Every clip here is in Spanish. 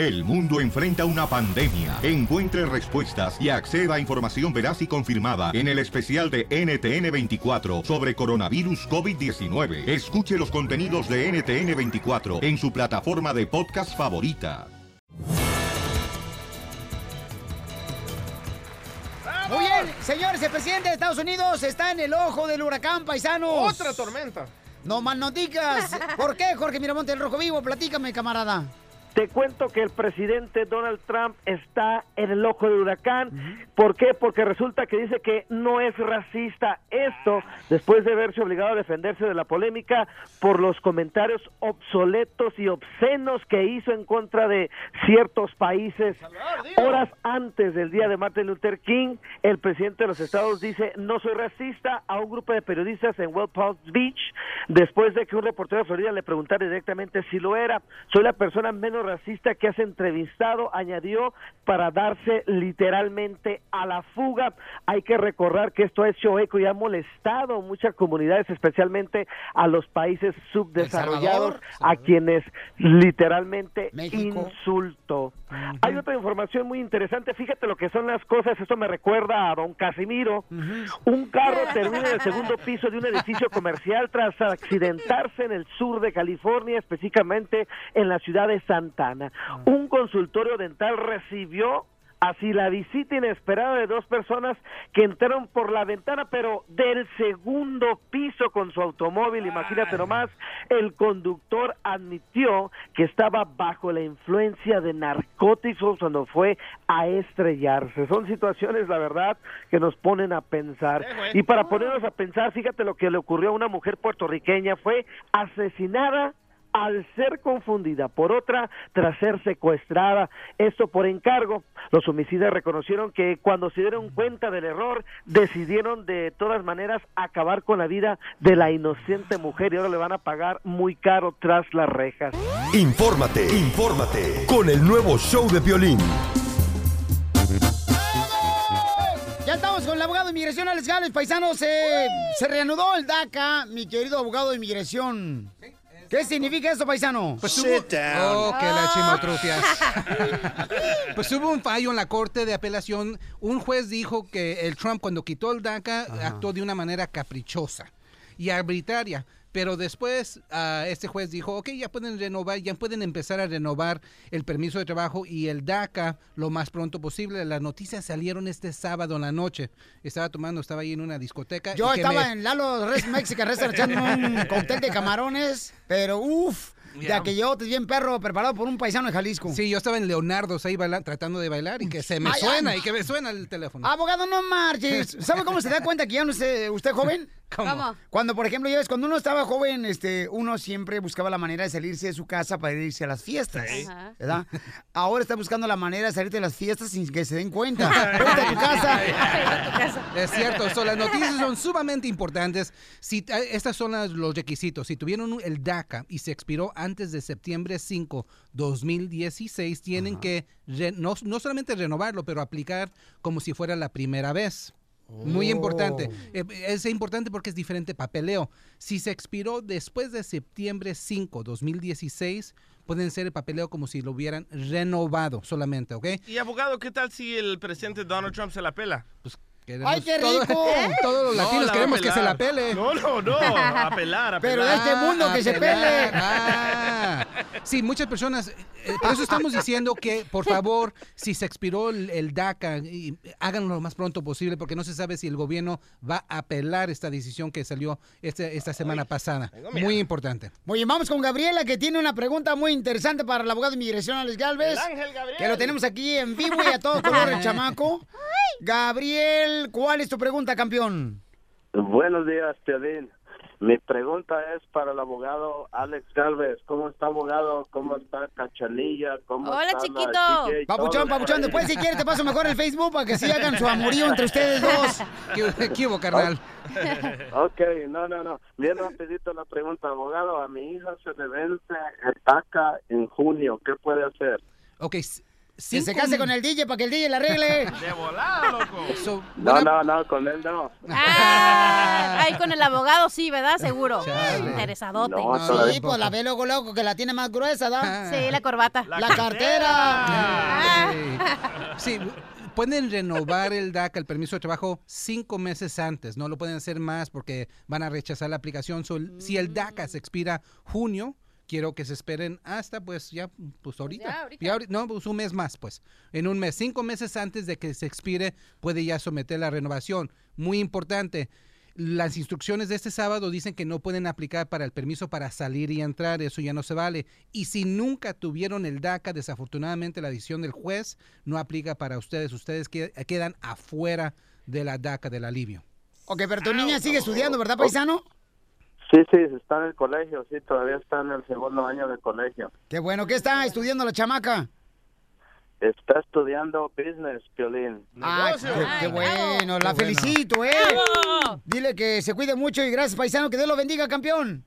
El mundo enfrenta una pandemia. Encuentre respuestas y acceda a información veraz y confirmada en el especial de NTN24 sobre coronavirus COVID-19. Escuche los contenidos de NTN24 en su plataforma de podcast favorita. Muy bien, señores, el presidente de Estados Unidos está en el ojo del huracán, paisanos. Otra tormenta. No mal no digas. ¿Por qué, Jorge Miramonte, el rojo vivo? Platícame, camarada. Te cuento que el presidente Donald Trump está en el ojo del huracán. ¿Por qué? Porque resulta que dice que no es racista. Esto después de verse obligado a defenderse de la polémica por los comentarios obsoletos y obscenos que hizo en contra de ciertos países. Horas antes del día de Martin Luther King, el presidente de los Estados dice no soy racista a un grupo de periodistas en West Palm Beach después de que un reportero de Florida le preguntara directamente si lo era. Soy la persona menos racista que has entrevistado, añadió, para darse literalmente a la fuga. Hay que recordar que esto ha hecho eco y ha molestado a muchas comunidades, especialmente a los países subdesarrollados, a quienes literalmente insultó. Hay otra información muy interesante, fíjate lo que son las cosas, esto me recuerda a don Casimiro. Un carro termina en el segundo piso de un edificio comercial tras accidentarse en el sur de California, específicamente en la ciudad de Santa Ana. Un consultorio dental recibió así la visita inesperada de dos personas que entraron por la ventana, pero del segundo piso con su automóvil, imagínate nomás, el conductor admitió que estaba bajo la influencia de narcóticos cuando fue a estrellarse. Son situaciones, la verdad, que nos ponen a pensar. Y para ponernos a pensar, fíjate lo que le ocurrió a una mujer puertorriqueña, fue asesinada al ser confundida por otra tras ser secuestrada, esto por encargo. Los homicidas reconocieron que cuando se dieron cuenta del error, decidieron de todas maneras acabar con la vida de la inocente mujer y ahora le van a pagar muy caro tras las rejas. Infórmate, infórmate con el nuevo show de violín. Ya estamos con el abogado de inmigración, Alex Gales, paisanos. eh, se reanudó el DACA, mi querido abogado de inmigración. ¿Qué significa eso, paisano? Pues hubo... Oh, que la chimotrufias. pues hubo un fallo en la Corte de Apelación. Un juez dijo que el Trump, cuando quitó el DACA, actuó de una manera caprichosa y arbitraria. Pero después ah, este juez dijo, ok, ya pueden renovar, ya pueden empezar a renovar el permiso de trabajo y el DACA lo más pronto posible. Las noticias salieron este sábado en la noche. Estaba tomando, estaba ahí en una discoteca. Yo y estaba me- en Lalo Res Mexican Restaurant echando un cóctel de camarones, pero uff, ya que yo te bien perro preparado por un paisano de Jalisco. Sí, yo estaba en Leonardo ahí tratando de bailar y que se me Ay, suena ay. y que me suena el teléfono. Abogado, no marches. ¿Sabe cómo se da cuenta que ya no es eh, usted joven? ¿Cómo? Cuando, por ejemplo, ya ves, cuando uno estaba joven, este, uno siempre buscaba la manera de salirse de su casa para irse a las fiestas. Sí. ¿Verdad? Ahora está buscando la manera de salirte de las fiestas sin que se den cuenta. Vete a tu casa. Es cierto, so, las noticias son sumamente importantes. Si, eh, estas son las- los requisitos. Si tuvieron el DACA y se expiró antes de septiembre 5, 2016, tienen que re- no, no solamente renovarlo, pero aplicar como si fuera la primera vez. Muy Oh. importante. Eh, Es importante porque es diferente papeleo. Si se expiró después de septiembre 5, 2016, pueden ser el papeleo como si lo hubieran renovado solamente, ¿ok? Y abogado, ¿qué tal si el presidente Donald Trump se la pela? Pues ¡Ay, qué rico! todos los No, latinos queremos que se la pele. No, no, no, a pelar, a Pero de este mundo que se pele. Ah, sí, muchas personas. eh, eh, por eso estamos diciendo que, por favor, si se expiró el, el DACA, y, háganlo lo más pronto posible, porque no se sabe si el gobierno va a apelar esta decisión que salió este- esta semana pasada. Muy importante. Oye, vamos con Gabriela, que tiene una pregunta muy interesante para el abogado de inmigración, Alex Galvez. El ángel Gabriel. Que lo tenemos aquí en vivo y a todo color, el chamaco. Gabriel, ¿cuál es tu pregunta, campeón? Buenos días, Piolín. Mi pregunta es para el abogado Alex Galvez. ¿Cómo está, abogado? ¿Cómo está Cachanilla? ¿Cómo Hola, está la chiquito. Papuchón, papuchón, después si quieres te paso mejor el Facebook para que sí hagan su amorío entre ustedes dos. ¿Qué, qué hubo, carnal? Ok, no, no, no. Bien rapidito la pregunta, abogado. A mi hija se le vence el DACA en junio. ¿Qué puede hacer? Ok, Que se case con el DJ para que el DJ le arregle. De volada, loco. So, No, buena- no, no, con él no. Ah, ay, con el abogado sí, ¿verdad? Seguro. Interesadote. No, Sí, pues la ve luego, loco, que la tiene más gruesa, ¿da? Sí, la corbata. La, cartera. Sí, pueden renovar el DACA, el permiso de trabajo, cinco meses antes. No lo pueden hacer más porque van a rechazar la aplicación. So, Si el DACA se expira junio, quiero que se esperen hasta, pues ya, pues ahorita. ya, ahorita. Ya no, pues un mes más, pues. En un mes, cinco meses antes de que se expire, puede ya someter la renovación. Muy importante. Las instrucciones de este sábado dicen que no pueden aplicar para el permiso para salir y entrar, eso ya no se vale. Y si nunca tuvieron el DACA, desafortunadamente la decisión del juez no aplica para ustedes. Ustedes que- quedan afuera de la DACA, del alivio. Ok, pero tu niña sigue estudiando, ¿verdad, paisano? Sí, sí, está en el colegio, sí, todavía está en el segundo año de colegio. Qué bueno, ¿qué está estudiando la chamaca? Está estudiando business, Piolín. Qué, qué bueno, la felicito, ¿eh? Dile que se cuide mucho y gracias, paisano, que Dios lo bendiga, campeón.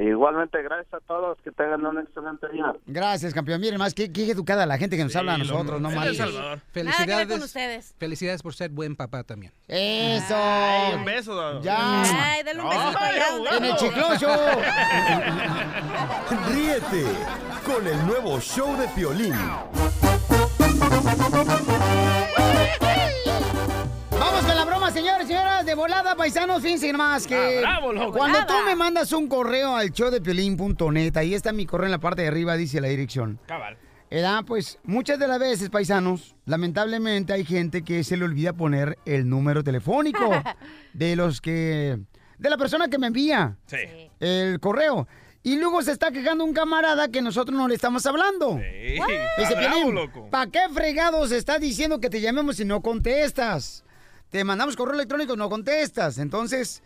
Igualmente, gracias a todos, que tengan un excelente día. Gracias, campeón. Miren más, qué, qué educada la gente que nos habla a nosotros, no que ver con Felicidades. ustedes. Felicidades por ser buen papá también. Eso. Ay, un beso. don. Ya. Ay, dale un besito allá. donde- En el chicloso. Ríete con el nuevo show de Piolín. Vamos con la broma, señores y señoras. De volada, paisanos, fíjense nomás que Ah, bravo, loco. cuando tú me mandas un correo al showdepiolín.net, ahí está mi correo en la parte de arriba, dice la dirección. Cabal. ¿Edad? Pues muchas de las veces, paisanos, lamentablemente hay gente que se le olvida poner el número telefónico de los que... de la persona que me envía Sí. el correo. Y luego se está quejando un camarada que nosotros no le estamos hablando. Sí. Dice, Está. ¿para qué fregados estás diciendo que te llamemos si no contestas? Te mandamos correo electrónico no contestas. Entonces,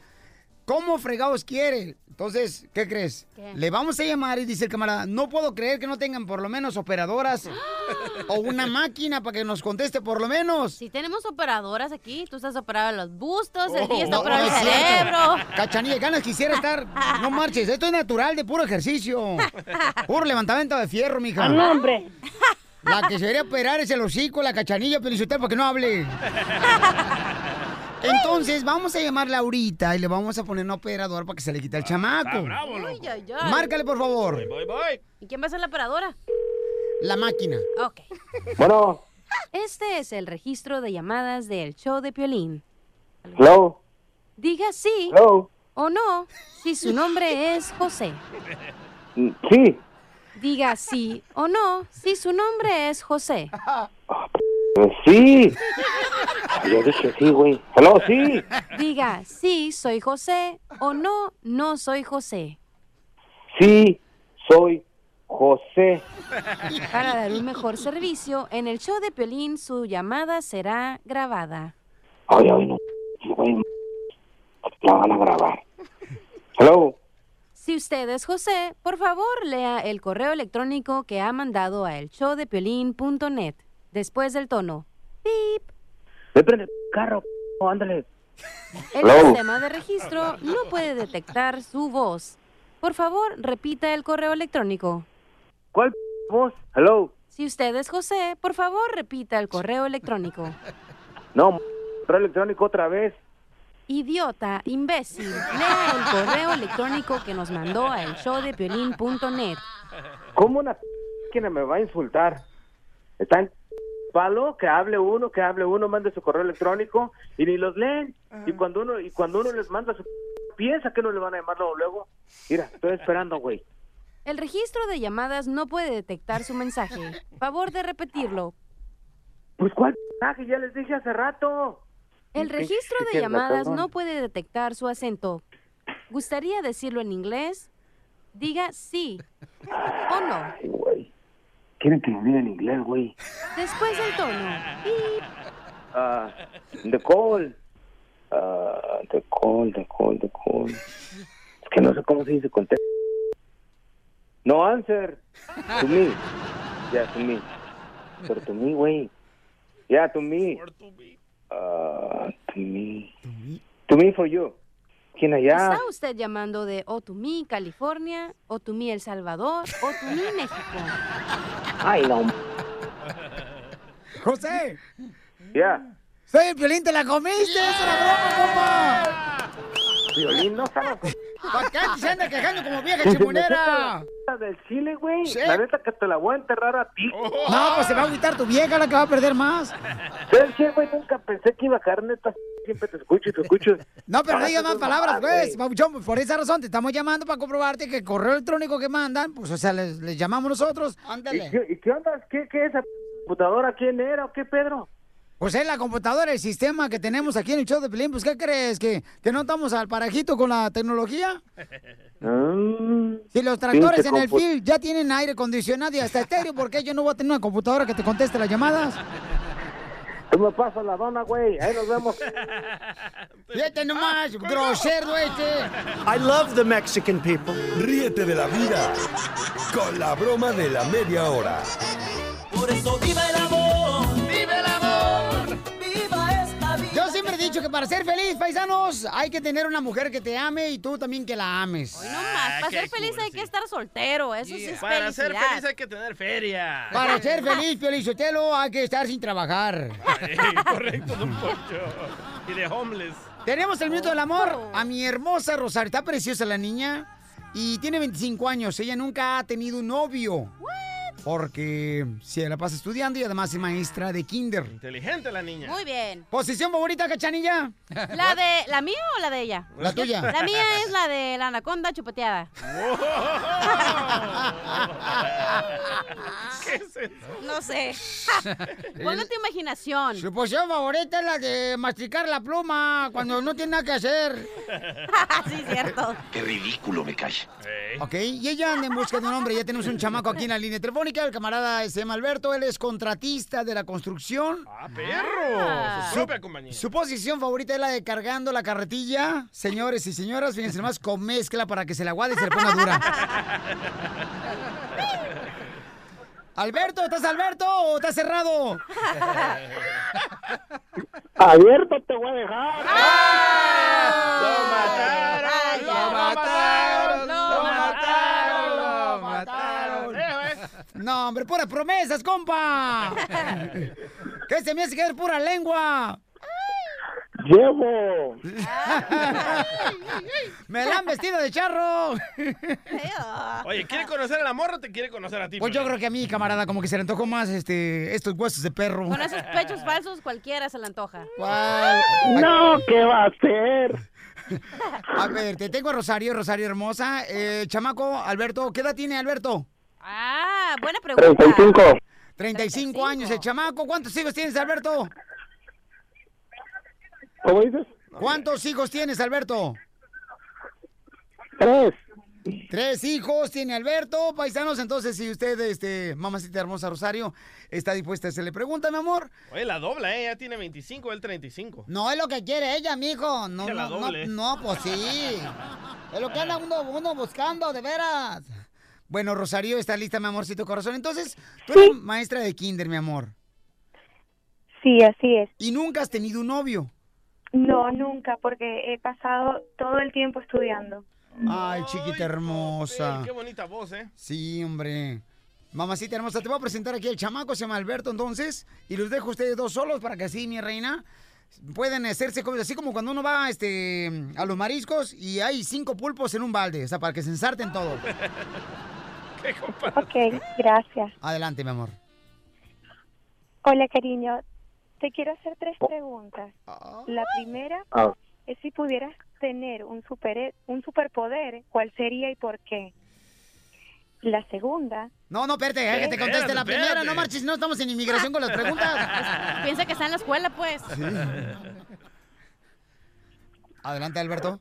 ¿cómo fregados quiere? Entonces, ¿qué crees? ¿Qué? Le vamos a llamar y dice el camarada, no puedo creer que no tengan por lo menos operadoras o una máquina para que nos conteste por lo menos. Si tenemos operadoras aquí, tú estás operado en los bustos, el Oh. día está No, operado no el es cerebro. Cachanilla, ganas quisiera estar. No marches, esto es natural de puro ejercicio. Puro levantamiento de fierro, mija. No, hombre. La que se debería operar es el hocico, la cachanilla, pero usted para que no hable. Entonces, vamos a llamarla ahorita y le vamos a poner un operador para que se le quite el Está chamaco. bravo, loco. ay, ay. Márcale, por favor. Voy, voy. ¿Y quién va a ser la operadora? La máquina. Ok. Bueno, Este es el registro de llamadas del show de Piolín. hello, Diga sí hello. o no si su nombre es José. Mm, Sí, Diga sí o no si su nombre es José. pues sí. Yo dije sí, güey. Hello, sí. Diga sí, soy José o no, no soy José. Sí, soy José. Para dar un mejor servicio, en el show de Piolín su llamada será grabada. Ay, ay, no, güey. La van a grabar. Hello. Si usted es José, por favor lea el correo electrónico que ha mandado a elshowdepiolín.net después del tono. Pip. Ve prende el carro, ándale. El Hello. sistema de registro no puede detectar su voz. Por favor, repita el correo electrónico. ¿Cuál voz? Hello. Si usted es José, por favor, repita el correo electrónico. No, correo electrónico otra vez. Idiota, imbécil, lea el correo electrónico que nos mandó a elshowdepiolín.net. ¿Cómo una máquina me va a insultar? Está en palo que hable uno, que hable uno, mande su correo electrónico y ni los leen. Y cuando uno y cuando uno les manda su piensa que no le van a llamar luego, luego. Mira, estoy esperando, güey. El registro de llamadas no puede detectar su mensaje. Favor de repetirlo. Pues cuál mensaje, ya les dije hace rato. El ¿Qué- registro de llamadas no puede detectar su acento. ¿Gustaría decirlo en inglés? Diga sí o no. Quieren que lo diga en inglés, güey. Después del tono. Ah, the call. Ah, the call, the call, the call. Es que no sé cómo se dice contesta. No answer. To me. Yeah, to me. Pero to me, güey. Yeah, to me. Ah, to me. To me for you. ¿Quién allá? ¿Está usted llamando de Otumí, California, Otumí, El Salvador, Otumí, México? Ay, no. José. Ya. Soy el violín, te la comiste. Es una broma, compa. Violín, no estaba con... ¿Para qué se anda quejando como vieja chimonera? la del chile, güey. Sí. La neta que te la voy a enterrar a ti. No, pues se va a quitar tu vieja la que va a perder más. ¿Sabes qué, güey? Nunca pensé que iba a caer neta. Siempre te escucho y te escucho. No, pero no Ah, digas más palabras, pues. Papuchón, por esa razón te estamos llamando para comprobarte que el correo electrónico que mandan, pues, o sea, les, les llamamos nosotros. ¿Y Ándale. qué, y qué onda? ¿Qué, ¿Qué esa computadora? ¿Quién era o qué, Pedro? Pues es la computadora, el sistema que tenemos aquí en el show de Pelín. Pues, ¿qué crees? ¿Que, que no estamos al parajito con la tecnología? Mm, Si los tractores en el field ya tienen aire acondicionado y hasta estéreo, ¿por qué yo no voy a tener una computadora que te conteste las llamadas? Tú me pasas la dona, güey. Ahí nos vemos. Fíjate nomás, grosero este. I love the Mexican people. Ríete de la vida con la broma de la media hora. Por eso viva el amor, siempre he dicho que para ser feliz, paisanos, hay que tener una mujer que te ame y tú también que la ames. Hoy no más. Para qué ser feliz hay que estar soltero. Eso sí es Para felicidad. ser feliz hay que tener feria. Para ser feliz, Piolizotelo, hay que estar sin trabajar. Correcto, don Poncho. Y de homeless. Tenemos el minuto del amor a mi hermosa Rosario. Está preciosa la niña y tiene 25 años. Ella nunca ha tenido un novio. Porque se la pasa estudiando y además es maestra de kinder. Inteligente la niña. Muy bien. ¿Posición favorita, cachanilla? ¿La de la mía o la de ella? La tuya. La mía es la de la anaconda chupeteada. ¿Qué es eso? No sé. Ponle tu imaginación. Su posición favorita es la de masticar la pluma cuando no tiene nada que hacer. sí, cierto. Qué ridículo me. Ey. Ok, y ella anda en busca de un hombre. Ya tenemos un chamaco aquí en la línea telefónica. El camarada se llama Alberto. Él es contratista de la construcción. ¡Ah, perro! Su propia compañía. Su posición favorita es la de cargando la carretilla. Señores y señoras, fíjense más con mezcla para que se la aguade y se le ponga dura. Alberto, ¿estás Alberto o estás cerrado? Abierto te voy a dejar. ¡Lo mataron! Ay, ¡Lo ya. mataron! Lo ¡Lo mataron! lo ¡Lo mataron! mataron! Eh, eh. Hombre, puras promesas, compa. ¿Qué se me hace que es pura lengua? Llevo. Me la han vestido de charro. Oye, ¿quiere conocer a la morra o te quiere conocer a ti? Pues yo creo que a mí, camarada, como que se le antojó más este, estos huesos de perro. Con esos pechos falsos cualquiera se le antoja. ¿Cuál? No, ¿qué va a hacer? A ver, te tengo a Rosario, Rosario hermosa. Eh, chamaco, Alberto, ¿qué edad tiene Alberto? Ah, buena pregunta. 35. 35 35. años el chamaco. ¿Cuántos hijos tienes, Alberto? ¿Cómo dices? ¿Cuántos hijos tienes, Alberto? Tres. Tres hijos tiene Alberto, paisanos. Entonces, si usted, este, mamacita hermosa Rosario, está dispuesta a hacerle pregunta, mi amor. Oye, la dobla, ¿eh? Ella tiene 25, él 35. No es lo que quiere ella, mijo. No, Que la no, no, doble. no, pues sí. Es lo que anda uno, uno buscando, de veras. Bueno, Rosario, está lista, mi amorcito corazón. Entonces, tú eres maestra de kinder, mi amor. Sí, así es. Y nunca has tenido un novio. No, nunca, porque he pasado todo el tiempo estudiando. Ay, chiquita hermosa. Qué bonita voz, ¿eh? Sí, hombre. Mamacita hermosa, te voy a presentar aquí el chamaco, se llama Alberto, entonces, y los dejo a ustedes dos solos para que así, mi reina, pueden hacerse como- así como cuando uno va este, a los mariscos y hay cinco pulpos en un balde, o sea, para que se ensarten todo. Ok, gracias. Adelante, mi amor. Hola, cariño. Te quiero hacer tres preguntas. La primera Ah, es si pudieras tener un super un superpoder, ¿cuál sería y por qué? La segunda, No, no, espérate, deja que te conteste la Espérate, primera, espérate. no marches, no estamos en inmigración con las preguntas. Piensa que está en la escuela, pues. Adelante, Alberto.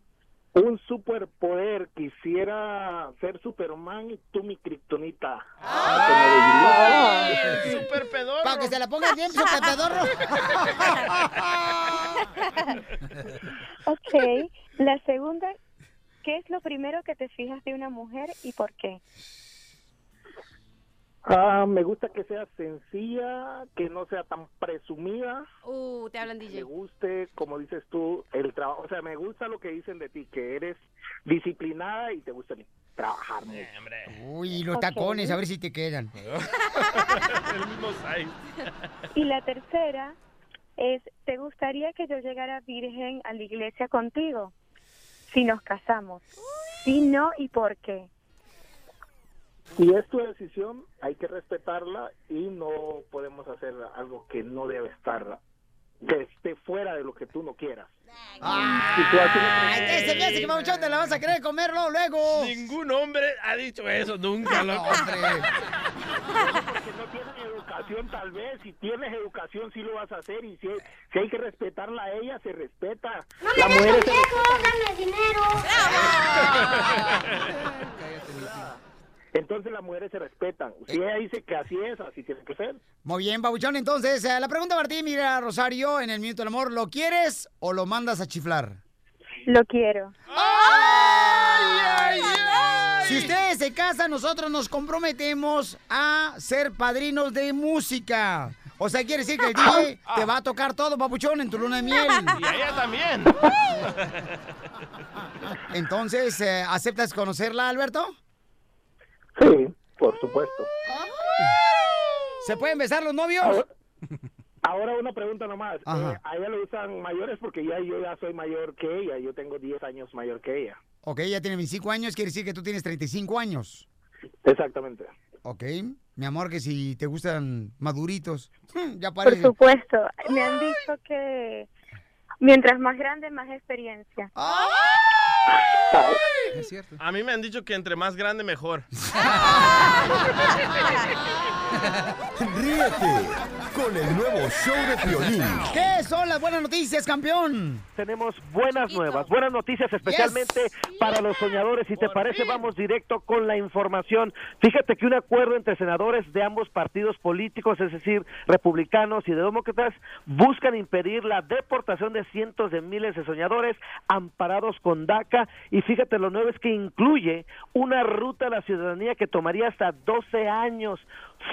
Un superpoder. Quisiera ser Superman y tú mi kriptonita. ¡Ay! ¡Super pedorro! Para que se la pongas bien, su pedorro. ok. La segunda, ¿qué es lo primero que te fijas de una mujer y por qué? Ah, me gusta que sea sencilla, que no sea tan presumida. Uh, te hablan Me DJ. guste, como dices tú, el trabajo. O sea, me gusta lo que dicen de ti, que eres disciplinada y te gusta trabajar mucho. Uy, los tacones, a ver si te quedan. El mismo size. Y la tercera es, ¿te gustaría que yo llegara virgen a la iglesia contigo? Si nos casamos. Si no, ¿y por qué? Si es tu decisión, hay que respetarla y no podemos hacer algo que no debe estar, que esté fuera de lo que tú no quieras. Si tú haces- Ay, ¿qué se me hace que te la vas a querer comer luego, luego? Ningún hombre ha dicho eso nunca, loco. que no tienes educación tal vez, si tienes educación sí lo vas a hacer y si, si hay que respetarla a ella, se respeta. La mujer se dame dinero. Entonces las mujeres se respetan. Si ella dice que así es, así tiene que ser. Muy bien, Pabuchón. Entonces, eh, la pregunta para ti, mira, Rosario, en el Minuto del Amor, ¿lo quieres o lo mandas a chiflar? Lo quiero. Si ustedes se casan, nosotros nos comprometemos a ser padrinos de música. O sea, quiere decir que el DJ te va a tocar todo, papuchón, en tu luna de miel. Y a ella también. Entonces, eh, ¿aceptas conocerla, Alberto? Sí, por supuesto. ¿Se pueden besar los novios? Ahora, ahora una pregunta nomás. Eh, a ella le gustan mayores porque ya yo ya soy mayor que ella. Yo tengo 10 años mayor que ella. Ok, ella tiene 25 años, quiere decir que tú tienes 35 años. Exactamente. Ok, mi amor, que si te gustan maduritos, ya Por parece. supuesto. Me han dicho que mientras más grande, más experiencia. Es cierto. A mí me han dicho que entre más grande, mejor. Ríete con el nuevo show de Piolín. ¿Qué son las buenas noticias, campeón? Tenemos buenas nuevas, buenas noticias especialmente para los soñadores. Si te parece, vamos directo con la información. Fíjate que un acuerdo entre senadores de ambos partidos políticos, es decir, republicanos y de demócratas, buscan impedir la deportación de cientos de miles de soñadores amparados con DACA. Y fíjate, lo nuevo es que incluye una ruta a la ciudadanía que tomaría hasta 12 años.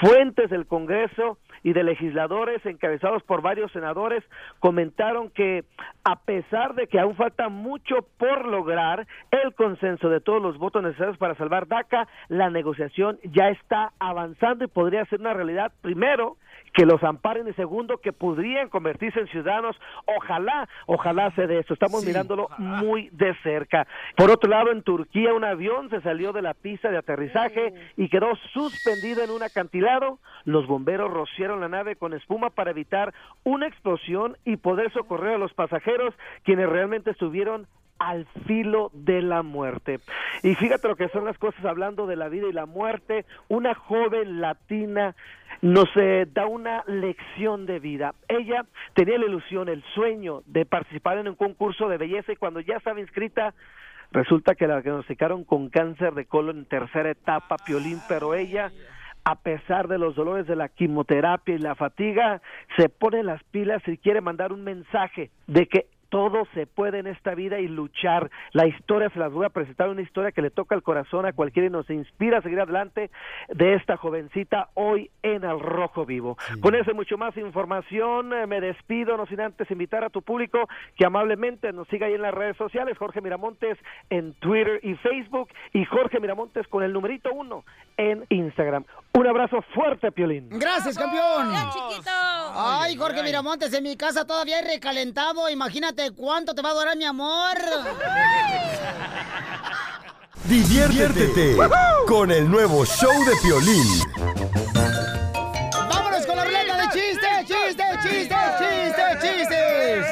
Fuentes del Congreso y de legisladores encabezados por varios senadores comentaron que a pesar de que aún falta mucho por lograr el consenso de todos los votos necesarios para salvar DACA, la negociación ya está avanzando y podría ser una realidad primero que los amparen y segundo que podrían convertirse en ciudadanos. Ojalá, ojalá se de eso. Estamos mirándolo muy de cerca. Por otro lado, en Turquía un avión se salió de la pista de aterrizaje y quedó suspendido en un acantilado. Los bomberos rociaron la nave con espuma para evitar una explosión y poder socorrer a los pasajeros quienes realmente estuvieron al filo de la muerte. Y fíjate lo que son las cosas hablando de la vida y la muerte. Una joven latina nos eh, da una lección de vida. Ella tenía la ilusión, el sueño de participar en un concurso de belleza y cuando ya estaba inscrita resulta que la diagnosticaron con cáncer de colon en tercera etapa, Piolín, pero ella a pesar de los dolores de la quimioterapia y la fatiga, se pone las pilas y quiere mandar un mensaje de que todo se puede en esta vida y luchar. La historia se las voy a presentar, una historia que le toca el corazón a cualquiera y nos inspira a seguir adelante de esta jovencita hoy en El Rojo Vivo. Con eso y mucho más información, eh, me despido, no sin antes invitar a tu público que amablemente nos siga ahí en las redes sociales, Jorge Miramontes en Twitter y Facebook y Jorge Miramontes con el numerito uno en Instagram. Un abrazo fuerte, Piolín. Gracias, campeón. chiquito. Ay, Jorge Miramontes, en mi casa todavía hay recalentado. Imagínate cuánto te va a durar mi amor. Diviértete con el nuevo show de Piolín. ¡Vámonos con la ruleta de chistes, chistes, chistes, chistes, chistes!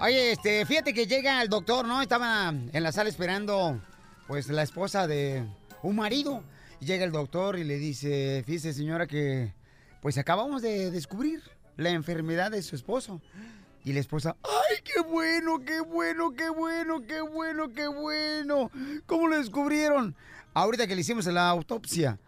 Oye, este, fíjate que llega el doctor, ¿no? Estaba en la sala esperando, pues, la esposa de un marido. Y llega el doctor y le dice, fíjese, señora, que, pues, acabamos de descubrir la enfermedad de su esposo. Y la esposa, ¡ay, qué bueno, qué bueno, qué bueno, qué bueno, qué bueno! ¿Cómo lo descubrieron? Ahorita que le hicimos la autopsia.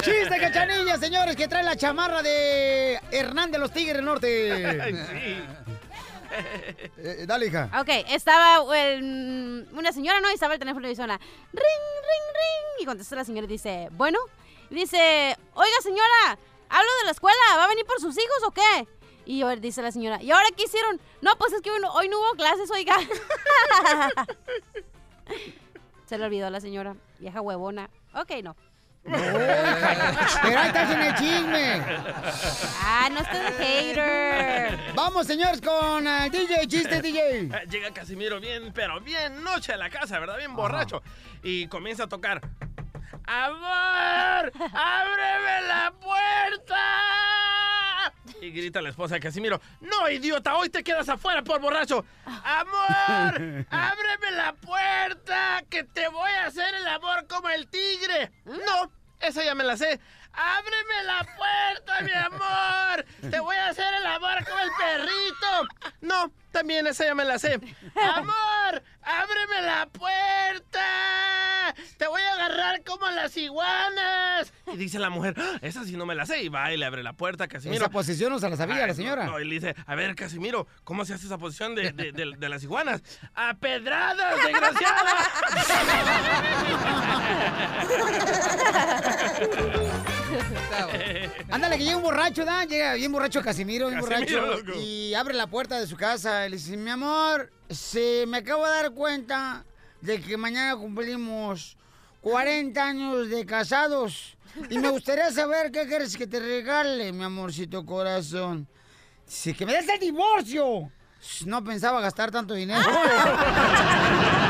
¡Chiste, cachanilla, señores! Que trae la chamarra de Hernán de los Tigres del Norte. Eh, dale, hija. Ok, estaba el- una señora, ¿no? Y estaba el teléfono y suena, ring, ring, ring. Y contesta la señora y dice, bueno. Y dice, oiga señora, hablo de la escuela, ¿va a venir por sus hijos o qué? Y dice la señora, ¿y ahora qué hicieron? No, pues es que hoy no, hoy no hubo clases, oiga. Se le olvidó a la señora, vieja huevona. Ok, no. Pero ahí estás en el chisme. Ah, no estés de hater. Vamos, señores, con el DJ, chiste, DJ. Llega Casimiro bien, pero bien noche a la casa, ¿verdad? Bien borracho. Y comienza a tocar. ¡Amor! ¡Ábreme la puerta! Y grita la esposa de Casimiro. ¡No, idiota! ¡Hoy te quedas afuera por borracho! ¡Amor! ¡Ábreme la puerta! ¡Que te voy a hacer el amor como el tigre! ¡No! Esa ya me la sé. ¡Ábreme la puerta, mi amor! ¡Te voy a hacer el amor como el perrito! No, también esa ya me la sé. ¡Amor! ¡Ábreme la puerta! ¡Te voy a agarrar como las iguanas! Y dice la mujer, "Ah, esa sí no me la sé. Y va y le abre la puerta a Casimiro. Esa posición no se la sabía Ay, la señora. No, no, y le dice, a ver, Casimiro, ¿cómo se hace esa posición de, de- de- de las iguanas? ¡A pedradas, Ándale, que llega un borracho, ¿da? Llega bien borracho Casimiro, bien Casimiro, borracho. loco. Y abre la puerta de su casa. Y le dice, mi amor, se me acabo de dar cuenta de que mañana cumplimos 40 años de casados. Y me gustaría saber qué quieres que te regale, mi amorcito corazón. Dice, que me des el divorcio. No pensaba gastar tanto dinero.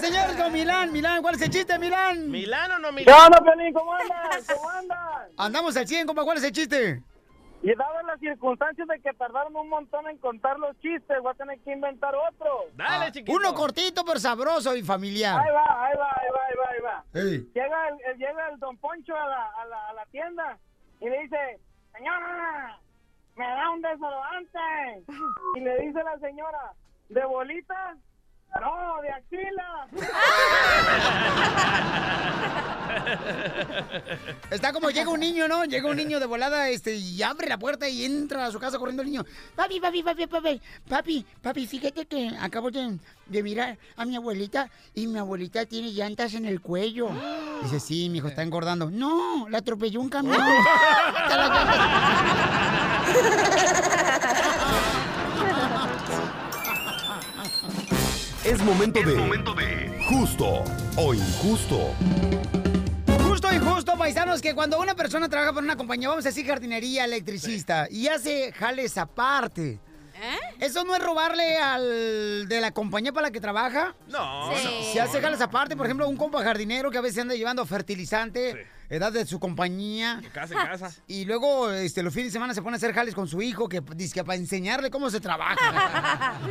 Vamos, señores, con Milán. Milán, ¿cuál es el chiste, Milán? ¿Milán o no ¿Qué Milán? onda, Pelín? ¿Cómo andas? ¿Cómo andas? Andamos al 100, compa. ¿Cuál es el chiste? Y dadas las circunstancias de que tardaron un montón en contar los chistes, voy a tener que inventar otro. Ah, Uno cortito, pero sabroso y familiar. Ahí va, ahí va, ahí va, ahí va, ahí va. Llega, el, el- llega el don Poncho a la, a, la, a la tienda y le dice, señora, me da un desodorante. Y le dice la señora, ¿de bolitas? No, de axila. Está como llega un niño, ¿no? Llega un niño de volada este, y abre la puerta y entra a su casa corriendo el niño. Papi, papi, papi, papi, papi, papi, fíjate que acabo de, de mirar a mi abuelita y mi abuelita tiene llantas en el cuello. Dice, sí, mi hijo está engordando. No, la atropelló un camión. Está la Es momento de. Justo o injusto. Justo y justo, paisanos, que cuando una persona trabaja para una compañía, vamos a decir jardinería, electricista, y hace jales aparte. ¿Eso no es robarle al de la compañía para la que trabaja? No, Si- no. Si hace jales aparte, por ejemplo, un compa jardinero que a veces anda llevando fertilizante, edad de su compañía. casa en casa. Y luego este, los fines de semana se pone a hacer jales con su hijo, que dice que para enseñarle cómo se trabaja.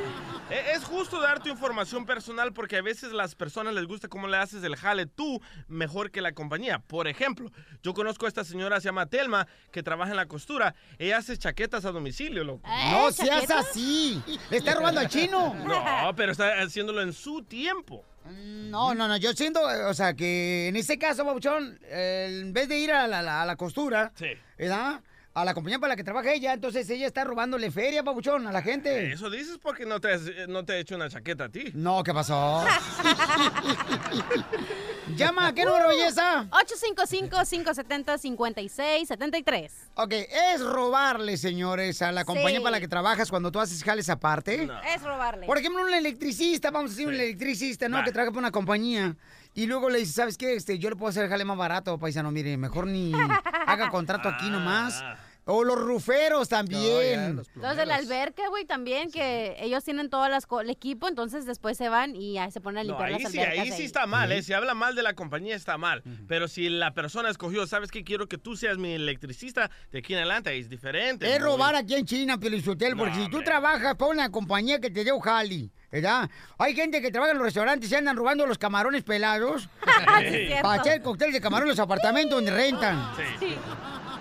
Eh, Es justo dar tu información personal porque a veces las personas les gusta cómo le haces el jale tú mejor que la compañía. Por ejemplo, yo conozco a esta señora, se llama Telma, que trabaja en la costura. Ella hace chaquetas a domicilio, loco. no seas así. Le está robando al chino. No, pero está haciéndolo en su tiempo. No, no, no, yo siento, eh, o sea, que en ese caso, Babuchón, eh, en vez de ir a la, la- a la costura, ¿verdad? A la compañía para la que trabaja ella, entonces ella está robándole feria, Babuchón, a la gente. Eso dices porque no te, has- eh, no te he hecho una chaqueta a ti. No, ¿qué pasó? Llama, ¿qué número, belleza? 855-570-5673. Ok, es robarle, señores, a la compañía Sí. para la que trabajas cuando tú haces jales aparte. Es robarle. Por ejemplo, un electricista, vamos a decir un electricista, ¿no? Que trabaja para una compañía. Y luego le dice, ¿sabes qué? Este, yo le puedo hacer el jale más barato, paisano. Mire, mejor ni haga contrato aquí nomás. O los ruferos también. Los de la alberca, güey, también, que ellos tienen todo las co- el equipo, entonces después se van y ya se ponen a No, limpiar ahí las sí, albercas. ahí sí ahí. está mal, ¿eh? Si habla mal de la compañía está mal. Pero si la persona escogió, ¿sabes qué? Quiero que tú seas mi electricista de aquí en adelante, es diferente. Es robar aquí en China, Pielizotel, porque si tú trabajas para una compañía que te dio jali, ¿verdad? Hay gente que trabaja en los restaurantes y andan robando los camarones pelados Sí, para hacer cóctel de camarón en los apartamentos donde rentan. Sí.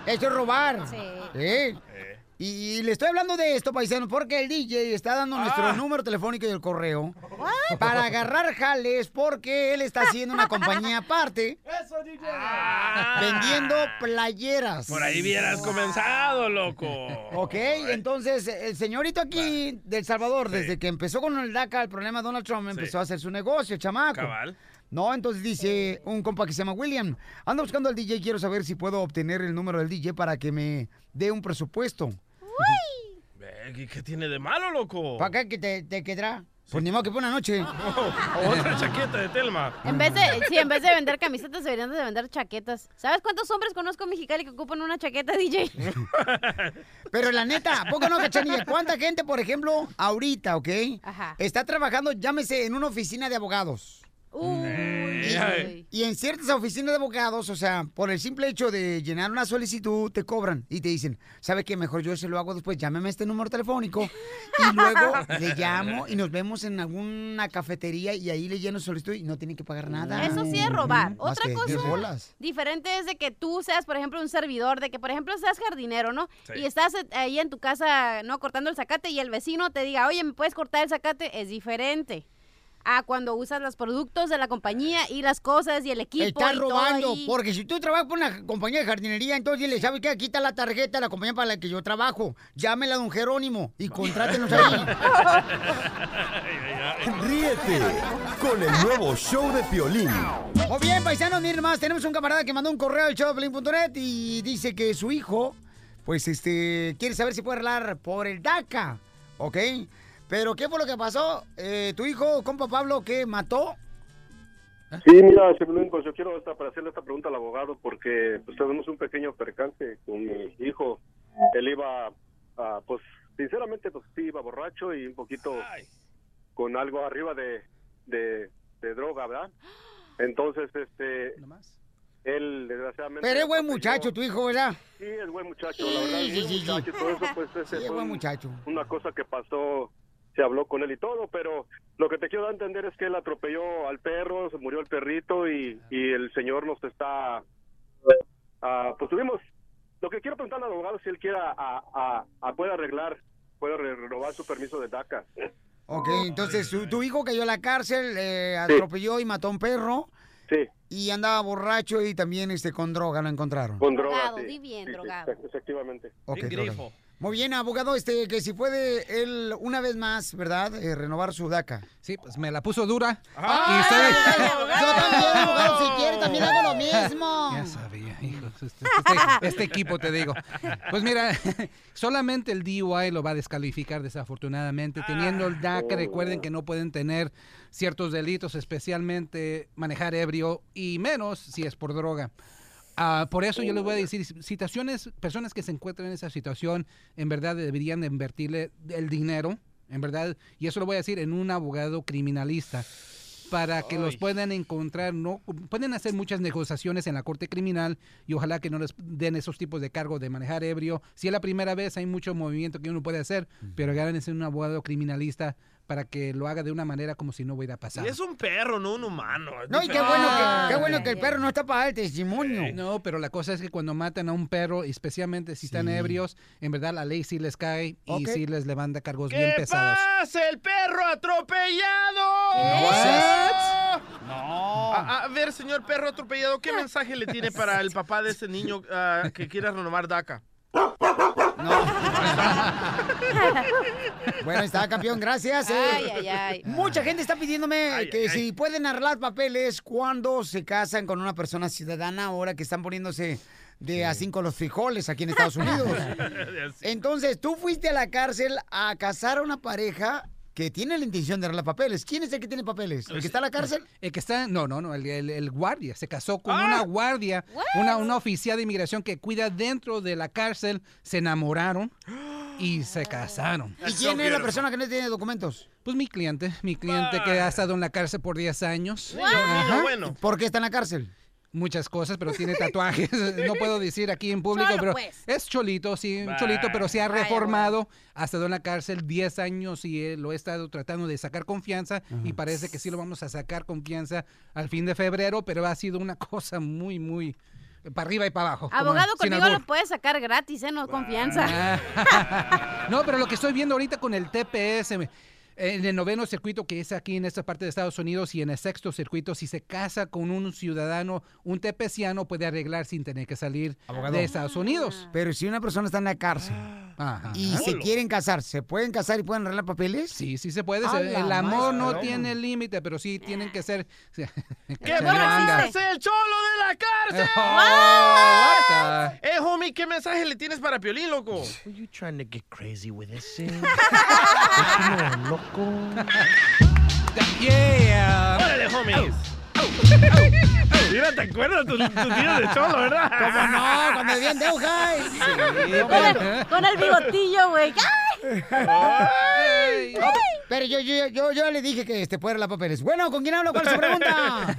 Eso es robar. Sí. Y, y le estoy hablando de esto, paisano, porque el DJ está dando nuestro número telefónico y el correo para agarrar jales porque él está haciendo una compañía aparte Eso, DJ. vendiendo playeras. Por ahí hubieras comenzado, loco. Ok, entonces el señorito aquí de El Salvador, desde que empezó con el DACA, el problema de Donald Trump, empezó a hacer su negocio, chamaco. Cabal. No, entonces dice un compa que se llama William. Ando buscando al DJ, quiero saber si puedo obtener el número del DJ para que me dé un presupuesto. Ve, ¿Qué, qué tiene de malo, loco? ¿Para qué que te, te quedará? Pues ni modo que por una noche. Otra chaqueta de Telma. En vez de, sí, en vez de vender camisetas, deberían de vender chaquetas. ¿Sabes cuántos hombres conozco en Mexicali que ocupan una chaqueta, DJ? Pero la neta, ¿a poco no, cachanilla? ¿Cuánta gente, por ejemplo, ahorita, ok? Ajá. Está trabajando, llámese, en una oficina de abogados. Ey. Y en ciertas oficinas de abogados, o sea, por el simple hecho de llenar una solicitud, te cobran y te dicen, ¿sabe qué? Mejor yo se lo hago después, llámeme a este número telefónico y luego le llamo y nos vemos en alguna cafetería y ahí le lleno solicitud y no tiene que pagar nada. Eso sí es robar. Otra cosa diferente es de que tú seas, por ejemplo, un servidor, de que, por ejemplo, seas jardinero, ¿no? Sí. Y estás eh, ahí en tu casa, ¿no? Cortando el zacate y el vecino te diga, oye, ¿me puedes cortar el zacate? Es diferente. A cuando usas los productos de la compañía y las cosas y el equipo. Estás y todo robando, ahí. porque si tú trabajas por una compañía de jardinería, entonces dile, ¿sabe qué? Aquí está la tarjeta de la compañía para la que yo trabajo. Llámela a don Jerónimo y contrátenos ahí. Ríete con el nuevo show de Piolín. Muy bien, paisanos, miren más, tenemos un camarada que mandó un correo al showdepiolín.net y dice que su hijo, pues, este, quiere saber si puede arreglar por el DACA, ¿ok? Pero, ¿qué fue lo que pasó? Eh, tu hijo, compa Pablo, que mató? Sí, mira, pues yo quiero esta, para hacerle esta pregunta al abogado porque pues tenemos un pequeño percance con mi hijo. Él iba, a, pues sinceramente, pues sí iba borracho y un poquito con algo arriba de, de, de droga, ¿verdad? Entonces, este, él desgraciadamente... Pero es buen muchacho tu hijo, ¿verdad? Sí, es buen muchacho, la verdad, es Sí, buen sí, sí. muchacho y todo eso, pues ese Sí, es buen un- muchacho. una cosa que pasó, se habló con él y todo, pero lo que te quiero dar a entender es que él atropelló al perro, se murió el perrito y, y el señor nos está, ah, pues tuvimos, lo que quiero preguntarle al abogado es si él quiera, a, a, a- puede arreglar, puede re- renovar su permiso de DACA. Ok, entonces tu, tu hijo cayó a la cárcel, eh, atropelló y mató a un perro. Sí. Y andaba borracho y también este con droga lo encontraron. Con droga, Drogado, sí. di bien, Sí, sí, drogado. efectivamente. Ok, drogado. Muy bien, abogado, este, que si puede él una vez más, ¿verdad? Eh, renovar su DACA. Sí, pues me la puso dura. ¡Ah! Y estoy- Yo también, abogado, si quiere, también hago lo mismo. Ya sabía, hijos. Este, este- este equipo, te digo. Pues mira, solamente el DUI lo va a descalificar desafortunadamente. Teniendo el DACA, recuerden que no pueden tener ciertos delitos, especialmente manejar ebrio y menos si es por droga. Ah, por eso yo les voy a decir, situaciones, personas que se encuentran en esa situación, en verdad deberían de invertirle el dinero, en verdad, y eso lo voy a decir en un abogado criminalista para que los puedan encontrar, no pueden hacer muchas negociaciones en la corte criminal y ojalá que no les den esos tipos de cargos de manejar ebrio. Si es la primera vez hay mucho movimiento que uno puede hacer, pero agárrense un abogado criminalista para que lo haga de una manera como si no hubiera pasado. Y es un perro, no un humano. es No, y qué bueno, que, qué bueno que el perro no está para dar testimonio. No, pero la cosa es que cuando matan a un perro, especialmente si están Sí. ebrios, en verdad la ley sí les cae y sí les levanta cargos bien ¿Qué pesados. pasa, el perro atropellado? No. A, a ver, señor perro atropellado, ¿qué mensaje le tiene para el papá de ese niño ah, que quiera renovar DACA? Bueno, está campeón, gracias. eh. Ay, ay, ay. Mucha gente está pidiéndome Ay, que ay, si pueden arreglar papeles cuando se casan con una persona ciudadana ahora que están poniéndose de a cinco los frijoles aquí en Estados Unidos. Entonces, tú fuiste a la cárcel a casar a una pareja que tiene la intención de arreglar papeles. ¿Quién es el que tiene papeles? ¿El que está en la cárcel? El que está, no, no, no, el, el- el guardia se casó con Ah. una guardia, una, una oficial de inmigración que cuida dentro de la cárcel, se enamoraron y se casaron. ¿Y quién es la persona que no tiene documentos? Pues mi cliente, mi cliente que ha estado en la cárcel por 10 años. Ajá. bueno. ¿Por qué está en la cárcel? Muchas cosas, pero tiene tatuajes. No puedo decir aquí en público, Cholo, pero pues. es cholito, sí, un cholito, pero se ha reformado. Ha estado en la cárcel 10 años y eh, lo he estado tratando de sacar confianza y parece que sí lo vamos a sacar confianza al fin de febrero, pero ha sido una cosa muy, muy para arriba y para abajo. Abogado, conmigo lo puedes sacar gratis, ¿eh? No confianza. Ah. no, pero lo que estoy viendo ahorita con el TPS, me- en el noveno circuito que es aquí en esta parte de Estados Unidos y en el sexto circuito, si se casa con un ciudadano, un tepeciano puede arreglar sin tener que salir Abogado. de Estados Unidos. Pero si una persona está en la cárcel Ajá. y se quieren casar, ¿se pueden casar y pueden arreglar papeles? Sí, sí se puede. Se- el amor no tiene límite, pero sí tienen que ser. ¡Que pase el cholo de la cárcel! Oh, what Eh, homie, ¿qué mensaje le tienes para Piolín, loco? Are you trying to get crazy with this thing? loco. Yeah. ¡Órale, homies! Mira, ¿te acuerdas tus tu días de cholo, verdad? ¿Cómo no? Cuando vivían de Ojai. Con el, con el bigotillo, güey. ¡Ay! No, pero yo, yo, yo, yo le dije que este puede arreglar papeles. Bueno, ¿con quién hablo? ¿Cuál es su pregunta?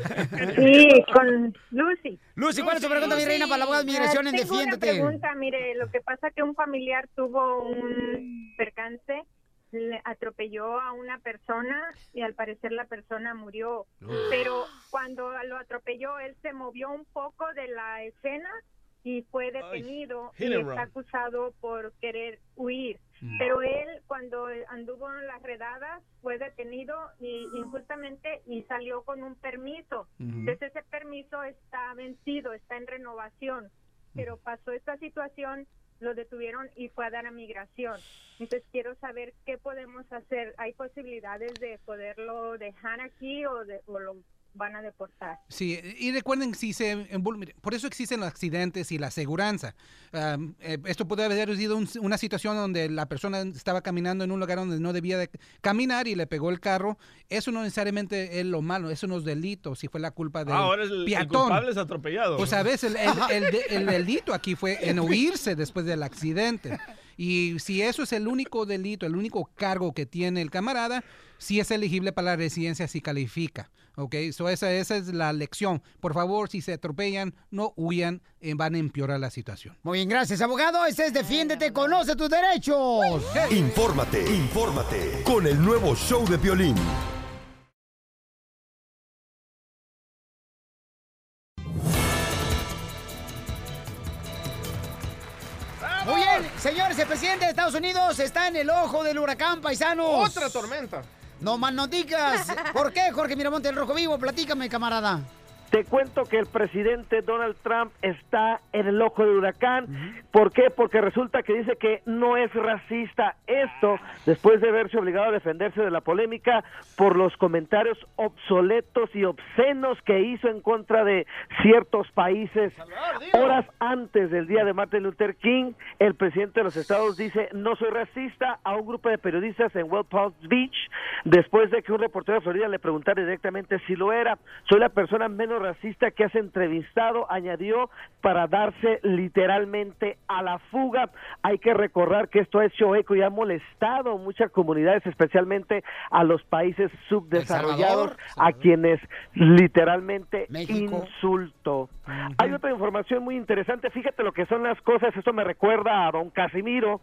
Sí, con Lucy. Lucy, ¿cuál es su pregunta, mi reina, para la abogada de migración en Ah, tengo una Defiéndete? pregunta, mire, lo que pasa que un familiar tuvo un percance, le atropelló a una persona y al parecer la persona murió. Pero cuando lo atropelló, él se movió un poco de la escena y fue detenido y está acusado por querer huir. Mm. Pero él cuando anduvo en las redadas fue detenido y injustamente y salió con un permiso. Ujú. Entonces ese permiso está vencido, está en renovación. Pero pasó esta situación, lo detuvieron y fue a dar a migración. Entonces quiero saber qué podemos hacer. ¿Hay posibilidades de poderlo dejar aquí o, de, o lo van a deportar? Sí, y recuerden, si se por eso existen los accidentes y la aseguranza. Am, eh, esto puede haber sido un- una situación donde la persona estaba caminando en un lugar donde no debía de caminar y le pegó el carro. Eso no necesariamente es lo malo, eso no es delito, si fue la culpa del Ah, ahora es el, el culpable es atropellado. Pues a veces el, el- el de- el delito aquí fue en huirse después del accidente. Y si eso es el único delito, el único cargo que tiene el camarada, sí es elegible para la residencia si califica. ¿Ok? So esa, esa es la lección. Por favor, si se atropellan, no huyan, eh, van a empeorar la situación. Muy bien, gracias, abogado. Este es Defiéndete, conoce tus derechos. Infórmate, infórmate con el nuevo show de violín. Señores, el presidente de Estados Unidos está en el ojo del huracán, paisanos. Otra tormenta. No más no digas. ¿Por qué, Jorge Miramonte, el rojo vivo? Platícame, camarada. Te cuento que el presidente Donald Trump está en el ojo del huracán. ¿Por qué? Porque resulta que dice que no es racista. Esto después de verse obligado a defenderse de la polémica por los comentarios obsoletos y obscenos que hizo en contra de ciertos países. Horas antes del día de Martin Luther King, el presidente de los Estados dice no soy racista a un grupo de periodistas en West Palm Beach después de que un reportero de Florida le preguntara directamente si lo era. Soy la persona menos racista que has entrevistado, añadió, para darse literalmente a la fuga. Hay que recordar que esto ha hecho eco y ha molestado a muchas comunidades, especialmente a los países subdesarrollados, a quienes literalmente insultó. Hay otra información muy interesante, fíjate lo que son las cosas, esto me recuerda a don Casimiro.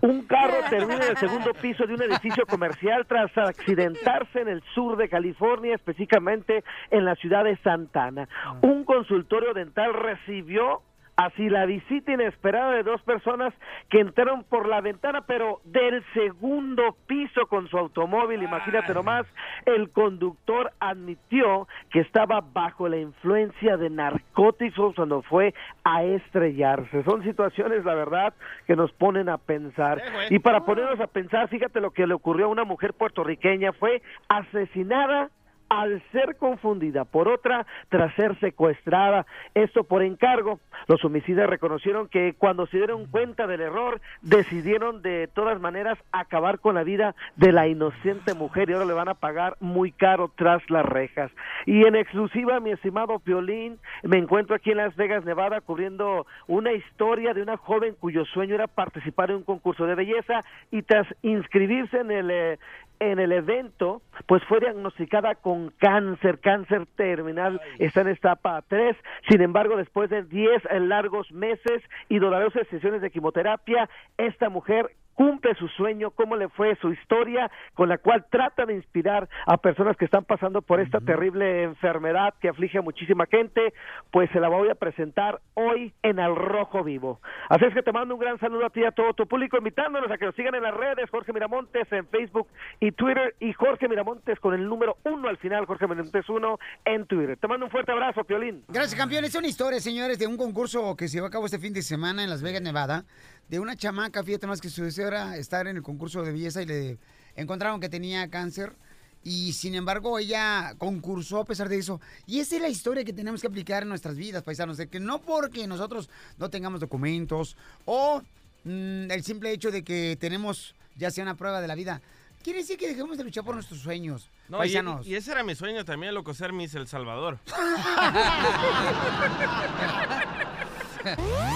Un carro termina en el segundo piso de un edificio comercial tras accidentarse en el sur de California, específicamente en la ciudad de Santana. Un consultorio dental recibió así la visita inesperada de dos personas que entraron por la ventana, pero del segundo piso con su automóvil. Imagínate nomás, el conductor admitió que estaba bajo la influencia de narcóticos cuando fue a estrellarse. Son situaciones, la verdad, que nos ponen a pensar. Y para ponernos a pensar, fíjate lo que le ocurrió a una mujer puertorriqueña, fue asesinada al ser confundida por otra tras ser secuestrada, esto por encargo. Los homicidas reconocieron que cuando se dieron cuenta del error, decidieron de todas maneras acabar con la vida de la inocente mujer y ahora le van a pagar muy caro tras las rejas. Y en exclusiva, mi estimado Piolín, me encuentro aquí en Las Vegas, Nevada, cubriendo una historia de una joven cuyo sueño era participar en un concurso de belleza y tras inscribirse en el, eh, en el evento, pues fue diagnosticada con cáncer, cáncer terminal, está en etapa 3, sin embargo, después de 10 largos meses y dolorosas sesiones de quimioterapia, esta mujer cumple su sueño, cómo le fue su historia, con la cual trata de inspirar a personas que están pasando por esta terrible enfermedad que aflige a muchísima gente, pues se la voy a presentar hoy en Al Rojo Vivo. Así es que te mando un gran saludo a ti y a todo tu público, invitándonos a que nos sigan en las redes, Jorge Miramontes en Facebook y Twitter, y Jorge Miramontes con el número uno al final, Jorge Miramontes uno en Twitter. Te mando un fuerte abrazo, Piolín. Gracias, campeones. Es una historia, señores, de un concurso que se llevó a cabo este fin de semana en Las Vegas, Nevada, de una chamaca, fíjate más que su deseo era estar en el concurso de belleza y le encontraron que tenía cáncer. Y sin embargo, ella concursó a pesar de eso. Y esa es la historia que tenemos que aplicar en nuestras vidas, paisanos. De que no porque nosotros no tengamos documentos o mm, el simple hecho de que tenemos ya sea una prueba de la vida, quiere decir que dejemos de luchar por nuestros sueños. No, y, paisanos. y ese era mi sueño también, loco, ser Miss El Salvador.